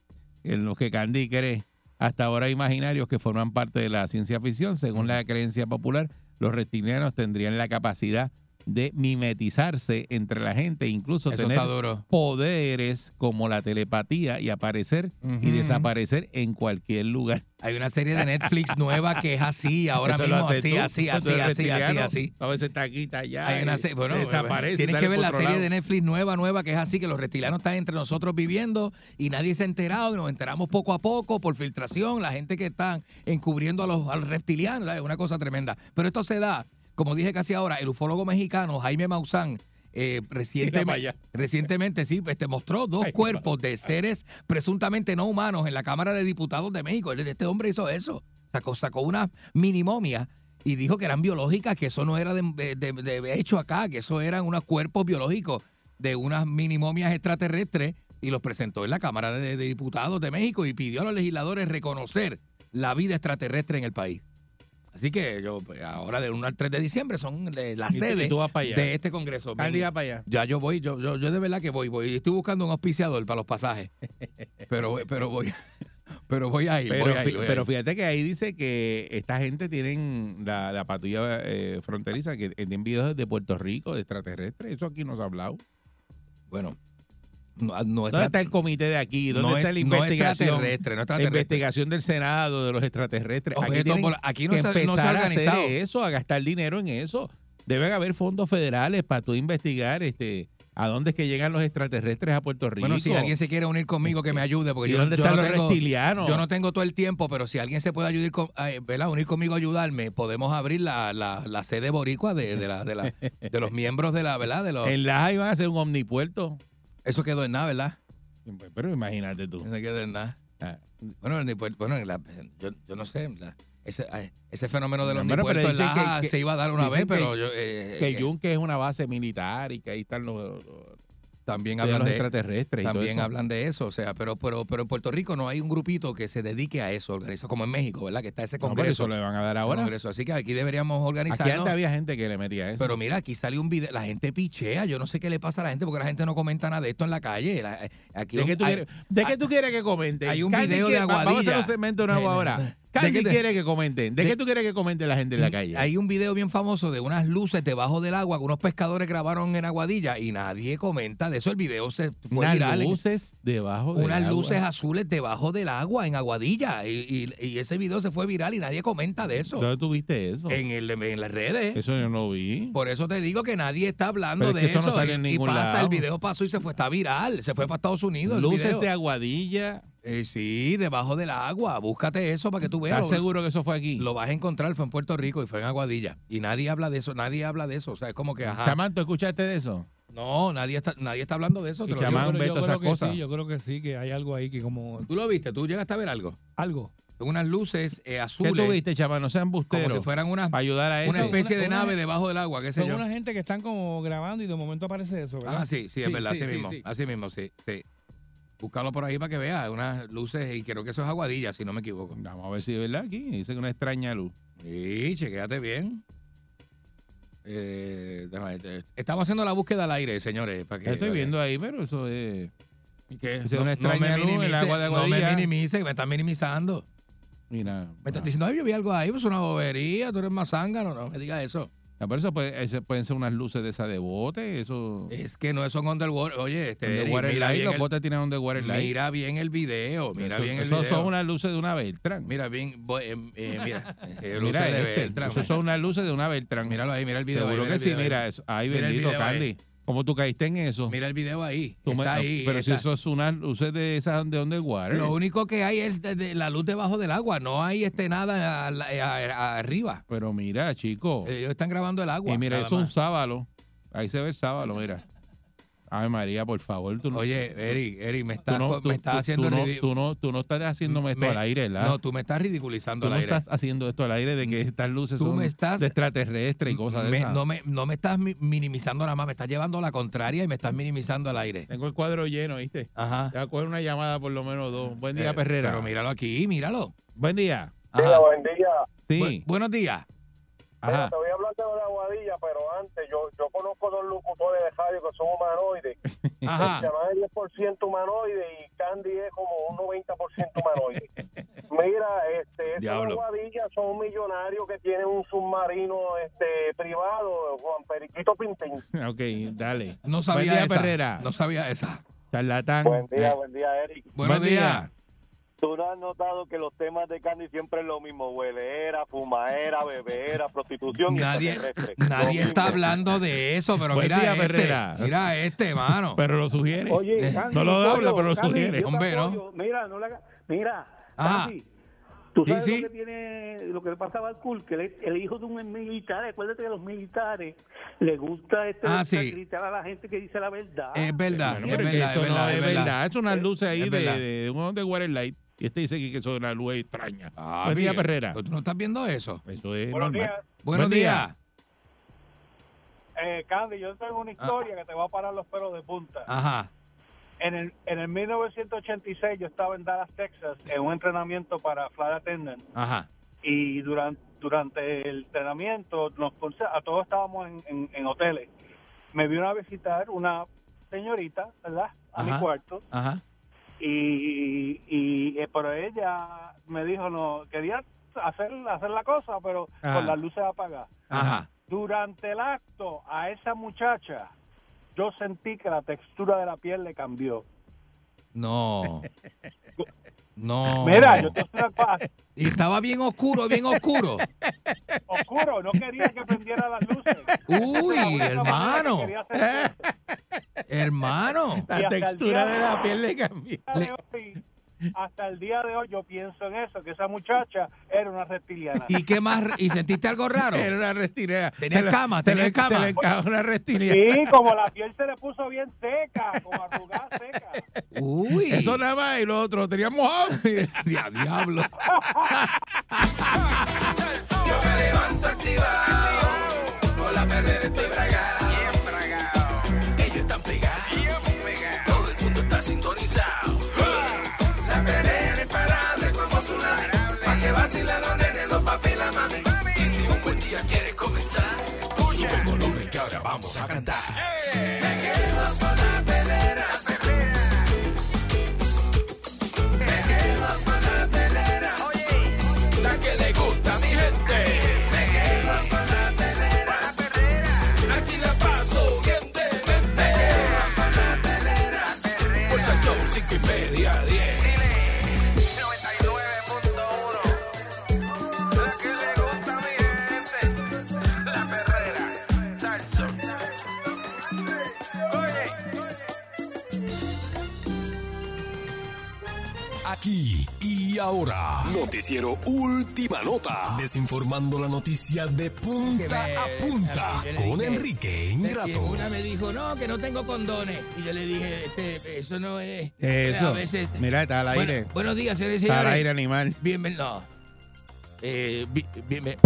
en los que Candy cree hasta ahora imaginarios que forman parte de la ciencia ficción. Según la creencia popular, los reptilianos tendrían la capacidad de mimetizarse entre la gente, incluso Eso tener poderes como la telepatía y aparecer y desaparecer en cualquier lugar. Hay una serie de Netflix nueva que es así, ahora Eso mismo, así, así, así, así, así, así. A veces está aquí, está allá. Hay una bueno, desaparece. tienes que ver la serie lado. de Netflix nueva, nueva, que es así, que los reptilianos están entre nosotros viviendo y nadie se ha enterado y nos enteramos poco a poco por filtración, la gente que están encubriendo a los, a los reptilianos, es una cosa tremenda. Pero esto se da, como dije casi ahora, el ufólogo mexicano Jaime Maussan, eh, recientemente, recientemente sí, este, mostró dos Ay, cuerpos de seres presuntamente no humanos en la Cámara de Diputados de México. Este hombre hizo eso, sacó, sacó una mini momia y dijo que eran biológicas, que eso no era de, de- de hecho acá, que eso eran unos cuerpos biológicos de unas mini momias extraterrestres y los presentó en la Cámara de, de Diputados de México y pidió a los legisladores reconocer la vida extraterrestre en el país. Así que yo, pues, ahora del 1 al 3 de diciembre son eh, la Y tú- y sede tú vas para allá. de este congreso. Candy va para allá. Ya yo voy, yo, yo, yo de verdad que voy, voy. Estoy buscando un auspiciador para los pasajes. Pero, pero voy, pero voy a ir. Pero, voy a ir, fí- voy a pero ir. fíjate que ahí dice que esta gente tienen la, la patrulla eh, fronteriza que tienen videos de Puerto Rico, de extraterrestres. Eso aquí nos ha hablado. Bueno, no, no ¿Dónde está el comité de aquí? ¿Dónde no está es- la no investigación? extraterrestre, no la investigación del Senado de los extraterrestres. Aquí, Objeto no que se- no se ha empezar a hacer eso, a gastar dinero en eso. Deben haber fondos federales para tú investigar este a dónde es que llegan los extraterrestres a Puerto Rico. Bueno, si alguien se quiere unir conmigo, que me ayude, porque ¿Y yo, dónde yo están no los tengo, reptilianos? Yo no tengo todo el tiempo, pero si alguien se puede ayudar con, ¿verdad? unir conmigo, ayudarme, podemos abrir la, la, la sede boricua de, de, la, de, la- de los miembros de la, ¿verdad? De los, En Laja iban a hacer un omnipuerto. Eso quedó en nada, ¿verdad? Pero imagínate tú. Eso quedó en nada. Ah, Bueno, ni pu- bueno la- yo, yo no sé, la- ese, ese fenómeno de los dicen que- que- se iba a dar una vez, que- pero yo, eh, que eh, el Yunque es una base militar y que ahí están los, los- también de hablan los de extraterrestres También eso. hablan de eso, o sea, pero, pero, pero en Puerto Rico no hay un grupito que se dedique a eso, organiza como en México, ¿verdad? Que está ese No, pero congreso. eso le van a dar ahora. Congreso. Así que aquí deberíamos Aquí organizarnos. antes había gente que le metía eso. Pero mira, aquí salió un video, la gente pichea, yo no sé qué le pasa a la gente porque la gente no comenta nada de esto en la calle. La- eh, aquí ¿De un- qué tú hay- quieres, ¿de qué tú quieres que comente? hay un video de va- Vamos a hacer Aguadilla. un segmento nuevo ahora. ¿de ¿Qué te- quiere que comenten? ¿De, de- qué tú quieres que comente la gente en la calle? Hay un video bien famoso de unas luces debajo del agua que unos pescadores grabaron en Aguadilla y nadie comenta de eso. El video se fue Unas viral. luces debajo del unas agua. luces azules debajo del agua en Aguadilla y, y- y ese video se fue viral y nadie comenta de eso. ¿Dónde tú viste eso? En, el, en las redes. Eso yo no vi. Por eso te digo que nadie está hablando Pero es de que eso no eso. sale y- en y ningún pasa, lado. el video pasó y se fue, está viral. Se fue para Estados Unidos. Luces de Aguadilla. Eh, sí, debajo del agua. Búscate eso para que tú veas. ¿Estás seguro que eso fue aquí? Lo vas a encontrar, fue en Puerto Rico y fue en Aguadilla. Y nadie habla de eso, nadie habla de eso. O sea, es como que, ajá. Chamán, ¿tú escuchaste de eso? No, nadie está, nadie está hablando de eso. te Y lo digo. yo todas creo esas que cosas. sí, yo creo que sí, que hay algo ahí que como ¿Tú lo viste? ¿Tú llegaste a ver algo? algo. Son unas luces eh, ¿Qué azules. tú viste, chamán? No sean Como busteros. si fueran unas, Para ayudar a eso. una especie Una- de una- nave debajo del agua, qué sé Son yo. una gente que están como grabando y de momento aparece eso, ¿verdad? Ah, sí, sí, es Sí, verdad, sí, así sí, mismo. sí. Así mismo, sí, sí. Búscalo por ahí para que veas. Unas luces, y creo que eso es aguadilla, si no me equivoco. Vamos a ver si es verdad aquí. Dice que una extraña luz. Sí, chequéate bien. Eh, déjame ver, estamos haciendo la búsqueda al aire, señores. Para que, Estoy viendo ahí, pero eso es... que es una extraña luz el agua de No Aguadilla. me minimice, me están minimizando. Mira. Me estás diciendo, ay, yo vi algo ahí, pues una bobería, tú eres más zángano, no me digas eso. Por eso puede- pueden ser unas luces de esa de bote, eso... Es que no son underwater. Oye, este, Underwater mira, light, los el, botes tienen underwater light. mira bien el video, mira Eso- bien el esos video. son unas luces de una Beltrán. Mira bien, eh, eh, mira, eh, luces Mira de este, Beltrán. esos son unas luces de una Beltrán. Míralo ahí, mira el video. ahí, Seguro mira que sí, video ahí. mira eso. Ay, Mira bendito, video ahí. ¿Cómo tú caíste en eso? Mira el video ahí. Tú me- está ahí. pero si está. eso es unas luces de esas de underwater. Lo único que hay es de- de la luz debajo del agua. No hay este nada a la- a- a- arriba. Pero mira, chico. Ellos están grabando el agua. y mira, eso es un sábalo. Ahí se ve el sábalo, mira. Ay, María, por favor. Tú no, Oye, Eric, Eric, me tú estás, no, tú- me estás tú- haciendo tú no, tú no, tú no estás haciéndome esto me- al aire, ¿verdad? No, tú me estás ridiculizando Tú al no aire. estás haciendo esto al aire de que estas luces Tú son me estás- de extraterrestres y cosas de esas. no, me, no me estás mi- minimizando nada más, me estás llevando a la contraria y me estás minimizando al aire. Tengo el cuadro lleno, ¿viste? Ajá. Te voy a coger una llamada por lo menos dos. Buen día, Eh, Perrera. Pero míralo aquí, míralo. Buen día. Ajá. buen día. Sí. Bu- buenos días. Ajá. Te voy a hablar de la Aguadilla, pero antes yo, yo conozco dos locutores de radio que son humanoides. Ajá. Llama es 10% humanoide y Candy es como un 90% humanoide. Mira, este, estos Diablo. Aguadilla son millonarios que tienen un submarino este privado, Juan Periquito Pintín. Ok, dale. No sabía Buen día, esa. Perrera. No sabía esa. Charlatán. Buen día, Eh. buen día, Eric. Buenos Buen día. Tú no has notado que los temas de Candy siempre es lo mismo, hueleera, fumadera, bebera, prostitución. y Nadie, extraterrestre. nadie está hablando de eso, pero Buen mira día, este. Perrera. Mira este, mano. Pero lo sugiere. Oye, Eh, Candy, no lo pollo, habla, pero lo Candy, sugiere. Hombre, ¿no? Mira, no le haga- Mira. Candy, tú Sí, sabes sí. lo que tiene, lo que le pasaba al cool, que el hijo de un militar, acuérdate que a los militares les gusta este Ah, sí. gritar a la gente que dice la verdad. Es verdad, es verdad, eso es no verdad, es verdad. Es unas luces ahí Es de, verdad. de un underwater light. Y este dice que eso es una luz extraña. Ah, Buen día, bien. Perrera. Pero tú no estás viendo eso. Eso es Buenos normal. días. Buenos Buen día. días. Eh, Candy, yo tengo una historia que te va a parar los pelos de punta. Ajá. En el, en el 1986 yo estaba en Dallas, Texas, en un entrenamiento para flight attendant. Ajá. y durante durante el entrenamiento nos a todos estábamos en, en- en hoteles me vino a visitar una señorita verdad a mi cuarto Ajá. Y, y eh, pero ella me dijo no quería hacer hacer la cosa pero Ajá. con las luces apagadas Ajá. durante el acto a esa muchacha yo sentí que la textura de la piel le cambió. No. No. Mira, yo te estoy una cosa, Y estaba bien oscuro, bien oscuro. oscuro, no quería que prendiera las luces. Uy, la hermano. Hermano. El textura de la piel le cambió. Hasta el día de hoy yo pienso en eso, que esa muchacha era una reptiliana. ¿Y qué más? ¿Y sentiste algo raro? Era una reptiliana. Tenía Se le- cama, se tenía le- cama. Se le encajó una reptiliana. Sí, como la piel se le puso bien seca, como arrugada seca. Uy. Eso nada más y lo otro, teníamos mojado. Dia- diablo. Yo me levanto activado, con la perrera estoy bragado. Ellos están pegados, todo el mundo está sintonizado. Vacilan los nenes, los papi y la mami. Y si un buen día quieres comenzar, sube el volumen que ahora vamos a cantar. Me quedo con la Aquí y ahora. Noticiero Última Nota. Desinformando la noticia de punta a punta. Con Enrique Ingrato. Una me dijo, no, que no tengo condones. Y yo le dije, este, eso no es. Eso. A veces. Mira, está al Bueno, aire. buenos días, señores y Está al aire, animal. Bienvenido. Eh, bien-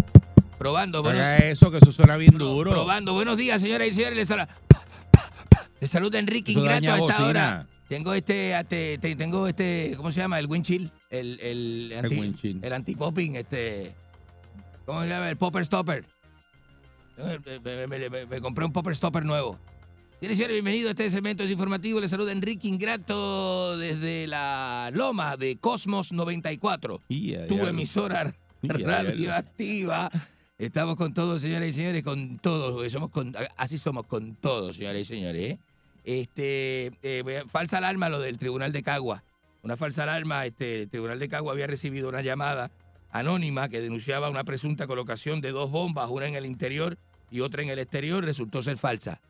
probando. Haga eso, que eso suena bien duro. Probando. Buenos días, señoras y señores. Les saluda, les saluda Enrique Eso Ingrato a esta bocina. hora. Tengo este, este- te- tengo este, ¿cómo se llama? El windshield. El, el, anti, windshield. el anti-popping, este. ¿Cómo se llama? El popper stopper. Me, me- me- me- compré un popper stopper nuevo. Señores y señores, bienvenido a este segmento informativo. Les saluda Enrique Ingrato desde la loma de Cosmos 94. Ya, tu ya. emisora ya, radioactiva. Estamos con todos, señoras y señores, con todos. Somos con, así somos con todos, señoras y señores. ¿eh? Este, eh, falsa alarma lo del Tribunal de Cagua. Una falsa alarma, este, el Tribunal de Cagua había recibido una llamada anónima que denunciaba una presunta colocación de dos bombas, una en el interior y otra en el exterior, resultó ser falsa.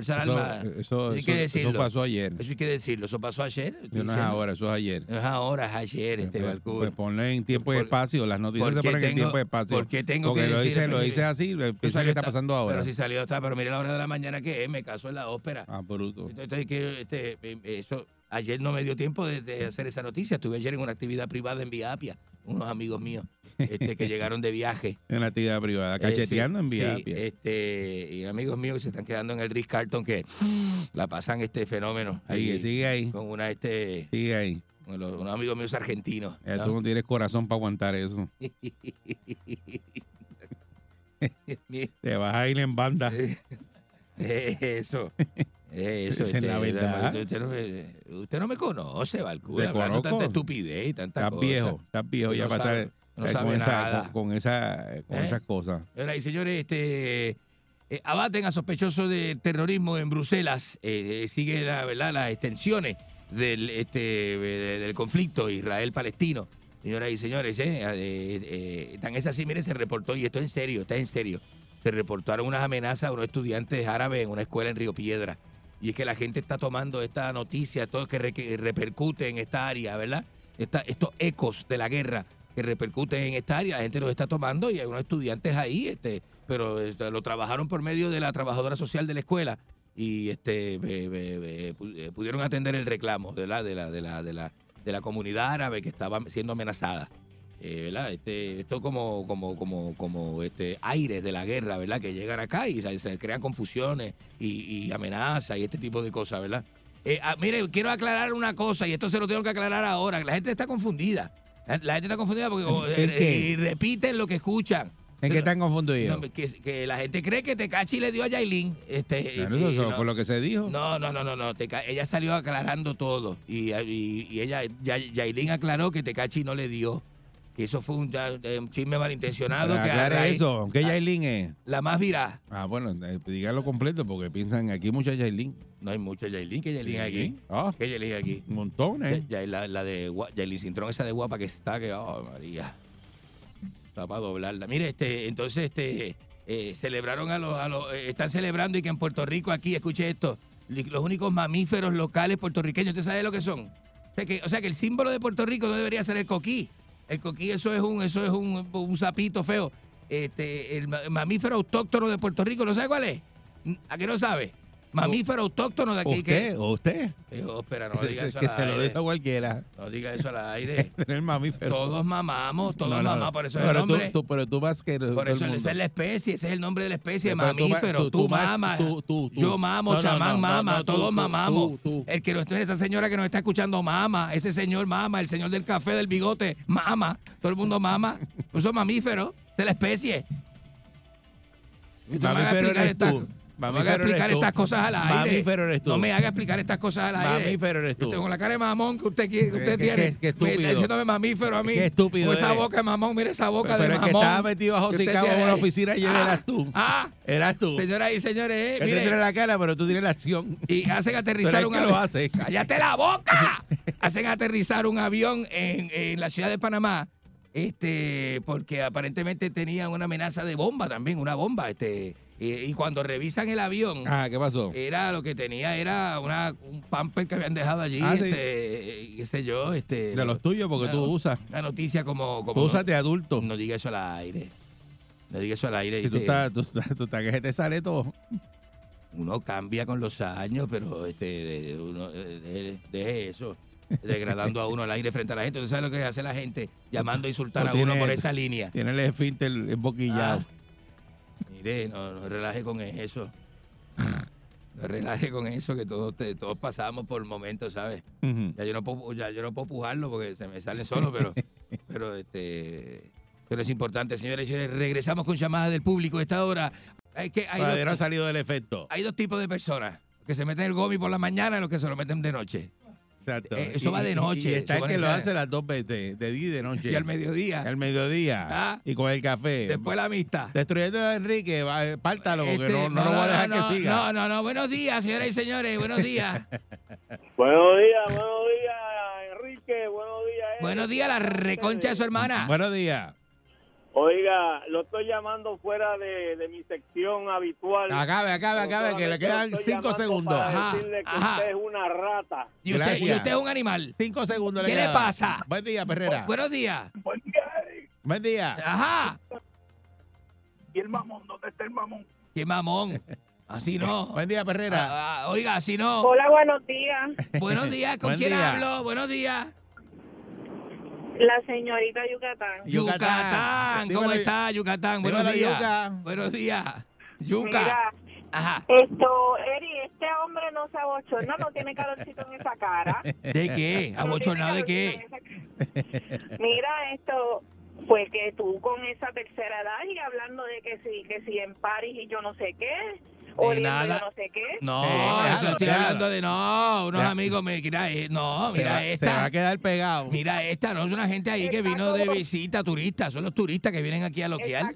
Eso, alarma. eso, hay eso- pasó ayer. Eso hay que decirlo. Eso pasó ayer. estoy No es ahora, eso es ayer. No es ahora, es ayer, este Pues, pues ponle en tiempo y Por- espacio. Las noticias se porque ponen en tengo- tiempo y espacio. porque tengo Porque que lo decir dice, lo dice así, piensa que está pasando ahora. Pero si salió esta, pero mire la hora de la mañana que es, me casó en la ópera. Ah, bruto. Entonces, que, este, eh, eso, ayer no me dio tiempo de, de hacer esa noticia. Estuve ayer en una actividad privada en Vía Apia, unos amigos míos este, que llegaron de viaje. En una actividad privada, Eh, cacheteando sí, en vía. sí, este, y amigos míos que se están quedando en el Ritz Carlton que la pasan este fenómeno. Sigue, sigue ahí. Con una, este, Sigue ahí. los- unos amigos míos argentinos. Tú no tienes corazón para aguantar eso. Te vas a ir en banda. Eso. Eso, es la verdad. Usted no me, usted no me conoce, Balcura. Te conozco. tanta estupidez y tanta Estás cosa. viejo, estás viejo No ya para estar no eh, sabe con, esa, con, con esa, con ¿Eh? esas cosas. Señoras y señores, este, eh, abaten a sospechosos de terrorismo en Bruselas. Eh, eh, sigue la, ¿verdad? las extensiones del, este, eh, del conflicto Israel-Palestino. Señoras y señores, eh, eh, eh, tan es así, mire, se reportó, y esto en serio, está en serio, se reportaron unas amenazas a unos estudiantes árabes en una escuela en Río Piedra. Y es que la gente está tomando esta noticia, todo que, re- que repercute en esta área, ¿verdad? Esta- estos ecos de la guerra que repercuten en esta área, la gente los está tomando y hay unos estudiantes ahí, este, pero este, lo trabajaron por medio de la trabajadora social de la escuela y este be- eh, pudieron atender el reclamo de la, de la, de la, de la, de la comunidad árabe que estaba siendo amenazada. Eh, ¿verdad? Este, esto como, como, como, como este aires de la guerra, ¿verdad? Que llegan acá y se, crean confusiones y, amenazas y este tipo de cosas, ¿verdad? Eh, ah, mire, quiero aclarar una cosa y esto se lo tengo que aclarar ahora. La gente está confundida. La, la gente está confundida porque como, ¿En eh, repiten lo que escuchan. ¿En qué están confundidos? No, que, que la gente cree que Tecachi le dio a Yailin. Este, Claro, eso, y eso no. fue lo que se dijo. No, no, no, no, no. Teca- ella salió aclarando todo. Y, y- y ella, ya, Yailin aclaró que Tecachi no le dio. que eso fue un, un chisme malintencionado. que a Aclare eso. ¿Qué Yailin es? La más virada. Ah, bueno, eh, dígalo completo porque piensan aquí mucha Yailin. No hay mucha Yailin. ¿Qué Yailin hay aquí? Ah, ¿Qué Yailin hay aquí? montones. Ya, ya, la, la de Gua- Yailin Cintrón, esa de guapa que está, que, oh, María. Está para doblarla. Mire, este, entonces, este, eh, celebraron a los, a los, eh, están celebrando y que en Puerto Rico, aquí, escuche esto, li- los únicos mamíferos locales puertorriqueños, ¿usted sabe lo que son? O sea, que, o sea, que el símbolo de Puerto Rico no debería ser el coquí. El coquí, eso es un, eso es un, un sapito feo. Este, el ma- mamífero autóctono de Puerto Rico, ¿no sabe cuál es? ¿A qué no sabe? Mamífero autóctono de aquí. ¿Usted? que- ¿O usted? Eh, ópera, no Ese- diga eso que al se lo des a cualquiera. No diga eso al aire. Tener mamífero. Todos mamamos, todos No, no, no. mamamos, por eso es el pero tú, nombre. tú- pero tú vas que por el eso esa es la especie, ese es el nombre de la especie, Pero mamífero. tú- Tú, tú mas- mamas, yo mamo, chamán mama, todos mamamos. El que no esté esa señora que nos está escuchando mama, ese señor mama, el señor del café del bigote mama, todo el mundo mama. Eso es mamífero de la especie. Mamífero eres tú. Mamífero eres explicar estas cosas al aire. Mamífero eres tú. No me hagas explicar estas cosas al aire. Mamífero eres tú. Usted con la cara de mamón que usted, que usted Qué- tiene. qué estúpido. Me está diciéndome mamífero a mí. Qué estúpido Con esa eres. boca de mamón, mire esa boca Pero de el que mamón. estaba metido que usted Chicago en una oficina ayer Ah, eras tú. Ah, Eras tú. señoras y señores, eh, Él te mire. tiene la cara, pero tú tienes la acción. Y hacen Pero aterrizar un que avión. lo hace. ¡Cállate la boca! hacen aterrizar un avión en, en la ciudad de Panamá. Este, porque aparentemente tenían una amenaza de bomba también, una bomba. Este, y, y cuando revisan el avión, Ah, ¿qué pasó? era lo que tenía, era una, un pamper que habían dejado allí, Ah, este, qué sé yo, este. De los tuyos, porque tú usas. Una noticia como. como Tú usas de adulto. no, diga eso al aire. No diga eso al aire. Y tú este, estás, tú estás, tú estás que se te sale todo. uno cambia con los años, pero este, uno, eh, deje, deje eso, degradando a uno al aire frente a la gente. ¿Usted sabe lo que hace la gente? Llamando a insultar No a uno por esa línea. Tiene el esfínter emboquillado. Ah, mire, no, no relaje con eso. No relaje con eso, que todos, te- todos pasamos por momentos, ¿sabes? Ya yo no puedo, ya yo no puedo pujarlo porque se me sale solo, pero, pero este, pero es importante, señores y señores. Regresamos con llamadas del público a esta hora. Hay que hay no ha dos, salido del efecto. hay dos tipos de personas que se meten el gomi por la mañana y los que se lo meten de noche. Exacto. Eh, eso va de noche, Y, está el que lo hace las dos veces, de día y de noche. Y al mediodía, Al mediodía. Ah. Y con el café. después la amistad. Destruyendo a Enrique, va, pártalo, porque Este, no, no, lo voy a dejar no, que siga. No, no, no. Buenos días, señoras y señores. Buenos días. Buenos días, buenos días, Enrique, buenos días. Buenos días, la reconcha de su hermana. Buenos días. Oiga, lo estoy llamando fuera de, de mi sección habitual. Acabe, acabe, acabe, que le quedan cinco segundos. Para Ajá, decirle que ajá. usted es una rata. y, usted, y usted es un animal. Cinco segundos le ¿Qué le pasa? Buen día, Perrera. Buenos días. Buen día. Ajá. ¿Y el mamón? ¿Dónde está el mamón? Qué mamón. Así no. Buen día, Perrera. Ah, ah, oiga, así no. Hola, buenos días. Buenos días. ¿Con Buen quién día. hablo? Buenos días. La señorita Yucatán. Yucatán. ¿Cómo Dímelo, está, Yucatán? Buenos días. Yuca. Buenos días. Yuca. Mira, Ajá. esto, Eri, este hombre no se abochorna, no tiene calorcito en esa cara. ¿De qué? ¿Abochornado de qué? Mira, esto, pues que tú con esa tercera edad y hablando de que sí, que sí en París y yo no sé qué, oliendo nada. no sé qué. No, Eh, eso estoy hablando de no, unos Ya. amigos me mira, eh, no, Se mira va- Se va esta. a quedar pegado. Mira esta, no es una gente ahí que vino de visita, turistas, son los turistas que vienen aquí a loquear.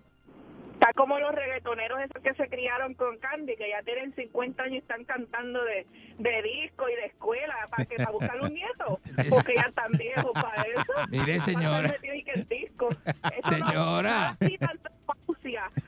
Está como los reggaetoneros esos que se criaron con Candy, que ya tienen 50 años y están cantando de, de disco y de escuela para que para buscar un nieto, porque ya están viejos para eso. Mire, señora. Para y que el disco. Eso Señora. no así tanta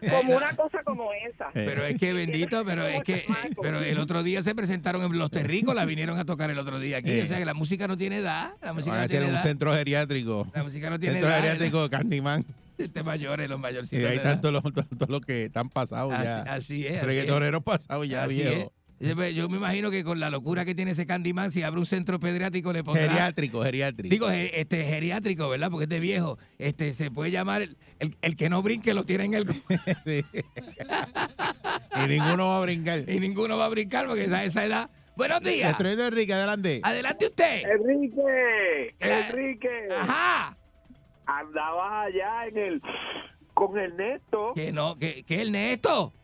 como una cosa como esa. Pero es que bendito, pero es que pero el otro día se presentaron en Los Terrícolas, vinieron a tocar el otro día aquí, Eh. o sea que la música no tiene edad, la música Van a no tiene un edad. centro geriátrico. La música no tiene Centro edad. geriátrico de Candyman. Este mayores, los Y mayorcitos. ahí de edad. están todos los, todos, los que están pasados Así, ya. así es. así es. Reggaetoneros pasados ya, Así viejo. es. Yo me- Yo me imagino que con la locura que tiene ese Candyman, si abre un centro pediátrico le pondrá... Geriátrico, geriátrico. Digo, este, geriátrico, ¿verdad? Porque es de viejo. Este, se puede llamar el, el- el que no brinque lo tiene en el... Sí. y ninguno va a brincar. y ninguno va a brincar porque es a esa edad. Buenos días. Destruyendo Enrique, adelante. Adelante usted. Enrique, Enrique, Ajá. andabas allá en el con Ernesto, Que no, que, que el Neto.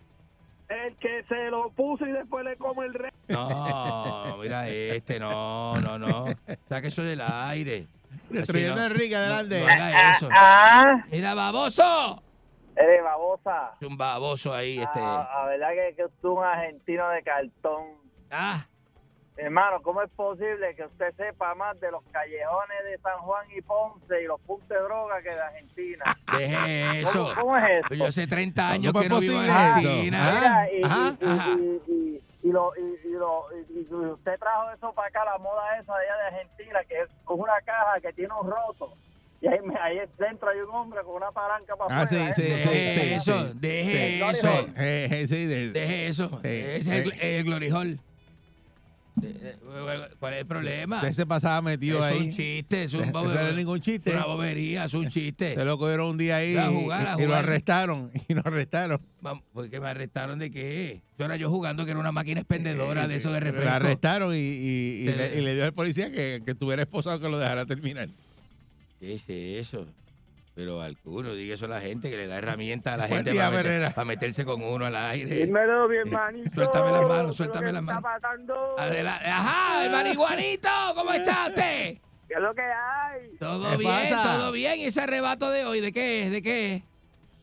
El que se lo puso y después le come el resto. No, mira este, no, no, no. Saque eso del aire. Destruyendo a Enrique, adelante. No haga eso. Ah, Mira, baboso. eres babosa. Es un baboso ahí, este. Ah, la verdad que, que es un argentino de cartón. Ah. Hermano, ¿cómo es posible que usted sepa más de los callejones de San Juan y Ponce y los puntos de droga que de Argentina? Deje eso. ¿Cómo, cómo es eso? Yo hace 30 años ¿Cómo que es no vivo en posible eso? Argentina. Y, Ajá, y- lo- y- y lo- y- y usted trajo eso para acá, la moda esa de allá de Argentina, que es con una caja que tiene un roto. Y ahí, me- ahí dentro hay un hombre con una palanca para Ah, sí, sí, sí, Deje sí, eso, sí. deje Sí. eso. Deje eso. Ese es el, el glory hall. ¿Cuál es el problema? Usted se pasaba metido es ahí. un chiste, es un Eso bobe- no es ningún chiste. Una bobería, es un chiste. Se lo cogieron un día ahí A y- jugar, a y, lo arrestaron. Y lo arrestaron. ¿Por qué me arrestaron de qué? Yo era yo jugando que era una máquina expendedora de eso de Lo refresco. arrestaron y, y- y De- le, y le dio al policía que, que estuviera esposado que lo dejara terminar. ¿Qué es eso? Pero alguno, diga eso a la gente, que le da herramientas a la gente día, para, meter- para meterse con uno al aire. Dímelo, mi hermanito. Suéltame las manos, ¿Qué es suéltame las manos. está pasando? Adela- Ajá, el marihuanito, ¿cómo está usted? ¿Qué es lo que hay? Todo ¿Qué bien, pasa? todo bien. ¿Y ese arrebato de hoy, de qué es? ¿De qué es?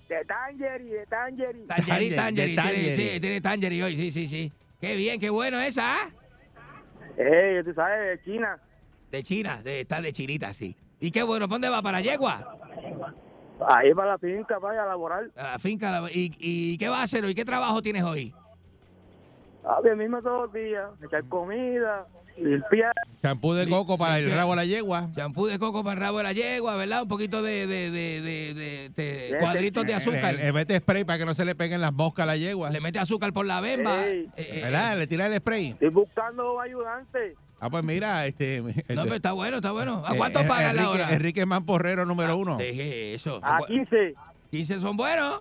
De Tangeri, de Tangeri. Tangeri, Tangeri, Tiene, Tangeri. sí, tiene Tangeri hoy, sí, sí, sí. Qué bien, qué bueno esa, ¿ah? Eh, tú sabes, de China. De China, de, está de chinita, sí. Y qué bueno, ¿pa' ¿dónde va? ¿Para Yegua? Ahí para la finca, vaya a laborar. A la finca. ¿Y, ¿Y qué va a hacer hoy? ¿Qué trabajo tienes hoy? Ah, bien mismo todos los días. Echar comida, limpiar. Champú de coco para el rabo a la yegua. Champú de coco para el rabo de la yegua, ¿verdad? Un poquito de, de, de, de, de- de cuadritos de azúcar. Le, le mete spray para que no se le peguen las moscas a la yegua. Le mete azúcar por la bemba. Ey. Eh, eh, ¿Verdad? Le tira el spray. Estoy buscando ayudantes. Ah, pues mira, este. No, este, pero está bueno, está bueno. ¿A eh, cuánto eh, pagan la Enrique- hora? Ah, Enrique Mamporrero número uno. Deje eso. A 15. 15 son buenos.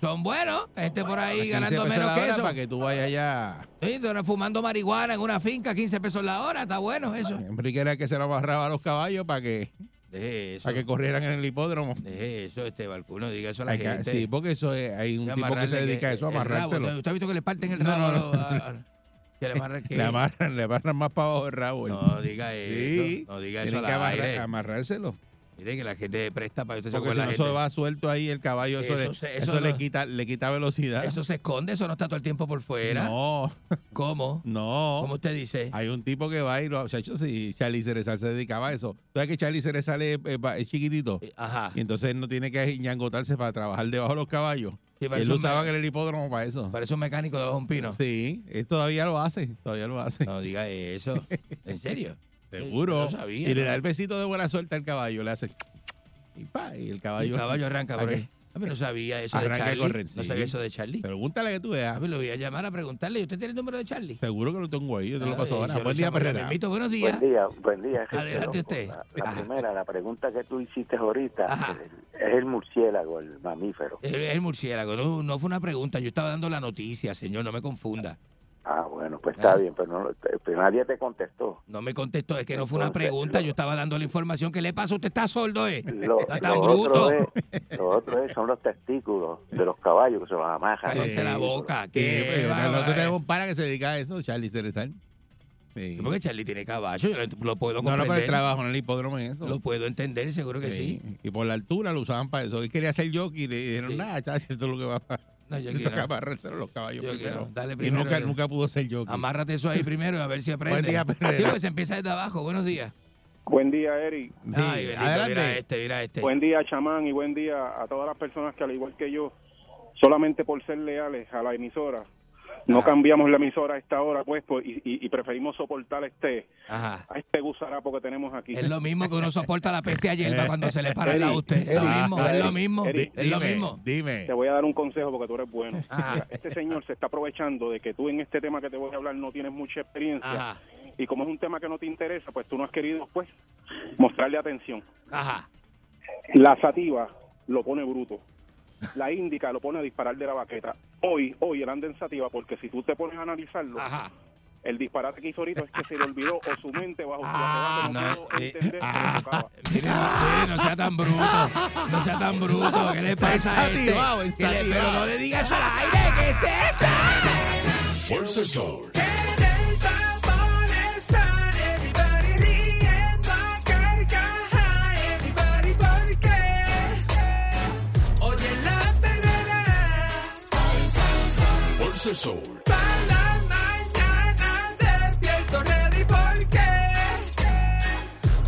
Son buenos. Gente por ahí 15 ganando pesos menos la que hora eso. para que tú vayas allá. Sí, tú eres fumando marihuana en una finca, 15 pesos la hora. Está bueno eso. Enrique era el que se lo amarraba a los caballos para que, Deje eso. para que corrieran en el hipódromo. Deje eso, este balcón. Diga eso a la Hay que- gente. sí, porque eso es- hay un tipo que se dedica a eso, a amarrárselo. ¿Usted ha visto que le parten el rabo? no, a no. los- a- a- que le amarran qué? Le amarran, le amarran más para abajo el rabo. No diga eso. Sí, No diga eso tienen que amarrar- amarrárselo. Mire que la gente presta para usted se Porque acuerda si no eso va suelto ahí el caballo, eso, Eso le, se- eso eso le no- quita le quita velocidad. Eso se esconde, eso no está todo el tiempo por fuera. No, ¿Cómo? no. ¿Cómo usted dice? Hay un tipo que va a ir, muchachos, si Charlie Cerezal se dedicaba a eso. ¿Sabes que Charlie Cerezal es, es- es chiquitito? Ajá. Y entonces no tiene que ñangotarse para trabajar debajo de los caballos. Sí, él lo un usaba me- en el hipódromo para eso. Parece un mecánico de un pino. Sí, él todavía lo hace, todavía lo hace. No diga eso. ¿En serio? Seguro. Yo no sabía, y le da el besito de buena suerte al caballo, le hace. Y, pa, y el caballo. El caballo arranca por ahí. A mí no sabía eso de Arranca a Charlie. correr, No sí. sabía eso de Charlie. Pregúntale que tú veas. A mí lo voy a llamar a preguntarle. ¿Y usted tiene el número de Charlie? Seguro que lo tengo ahí, yo te lo Ah, paso ahora. Buen día, Perrera. Buenos días. Buen día, buen día. Adelante usted. La, la Ajá. primera, la pregunta que tú hiciste ahorita el- es el murciélago, el mamífero. Es el murciélago. No, no fue una pregunta. Yo estaba dando la noticia, señor. No me confunda. Ah, bueno, pues está Ah. bien, pero, no, pero nadie te contestó. No me contestó. Es que no fue una pregunta. lo- Yo estaba dando la información. ¿Qué le pasa? ¿Usted está sordo, eh? Lo, Está tan lo bruto. otro es, lo otro es- son los testículos de los caballos que se los amarran. Cállese la boca. Sí, ¿Qué pues, va, nosotros va, tenemos un pana que se dedica a eso, Charlie Cerezal. Sí. Porque Charlie tiene caballo. Yo lo, lo puedo No, no, comprender. para el trabajo en el hipódromo en eso. Lo puedo entender, seguro que sí. Y por la altura lo usaban para eso. Él quería hacer jockey y le dijeron, nada, chacho, esto es lo que va a No, Le jockey toca no. amarrárselo a los caballos Jockey primero. Dale y primero nunca, que- nunca pudo ser jockey. Amárrate eso ahí primero y a ver si aprende. Buen día, Perrera. Sí, porque se empieza desde abajo. Buenos días. Buen día, Eric. Ay, bendito, mira este, mira este. Buen día, chamán, y buen día a todas las personas que, al igual que yo, solamente por ser leales a la emisora, no cambiamos la emisora a esta hora, pues, pues, y, y- preferimos soportar este, Ajá. a este gusarapo que tenemos aquí. Es lo mismo que uno soporta la peste a hierba cuando se le para el a usted. Es lo mismo, es lo mismo. Es lo dime, mismo. Dime. Te voy a dar un consejo porque tú eres bueno. Ajá. Este señor se está aprovechando de que tú en este tema que te voy a hablar no tienes mucha experiencia. Ajá. Y como es un tema que no te interesa, pues tú no has querido, pues, mostrarle atención. Ajá. La sativa lo pone bruto. La índica lo pone a disparar de la baqueta. Hoy, hoy él anda en sativa porque si tú te pones a analizarlo, el disparate que hizo ahorita es que se le olvidó o su mente bajo su arrebato no, no, pudo eh, entender que tocaba. Mire, no, no sea tan bruto. No sea tan bruto. ¿Qué le pasa a este? Ensativado, ¿Qué le- ensativado. pero no le digas al aire. ¿Qué es esto? Fuerza el Sol. Para la mañana despierto ready porque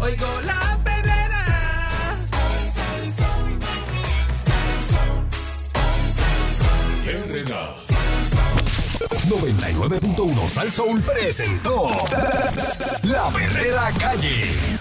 oigo la perrera. Sal Soul, Sal Soul, Sal Soul. Herrera. 99.1 Sal Soul presentó La Verdadera Calle.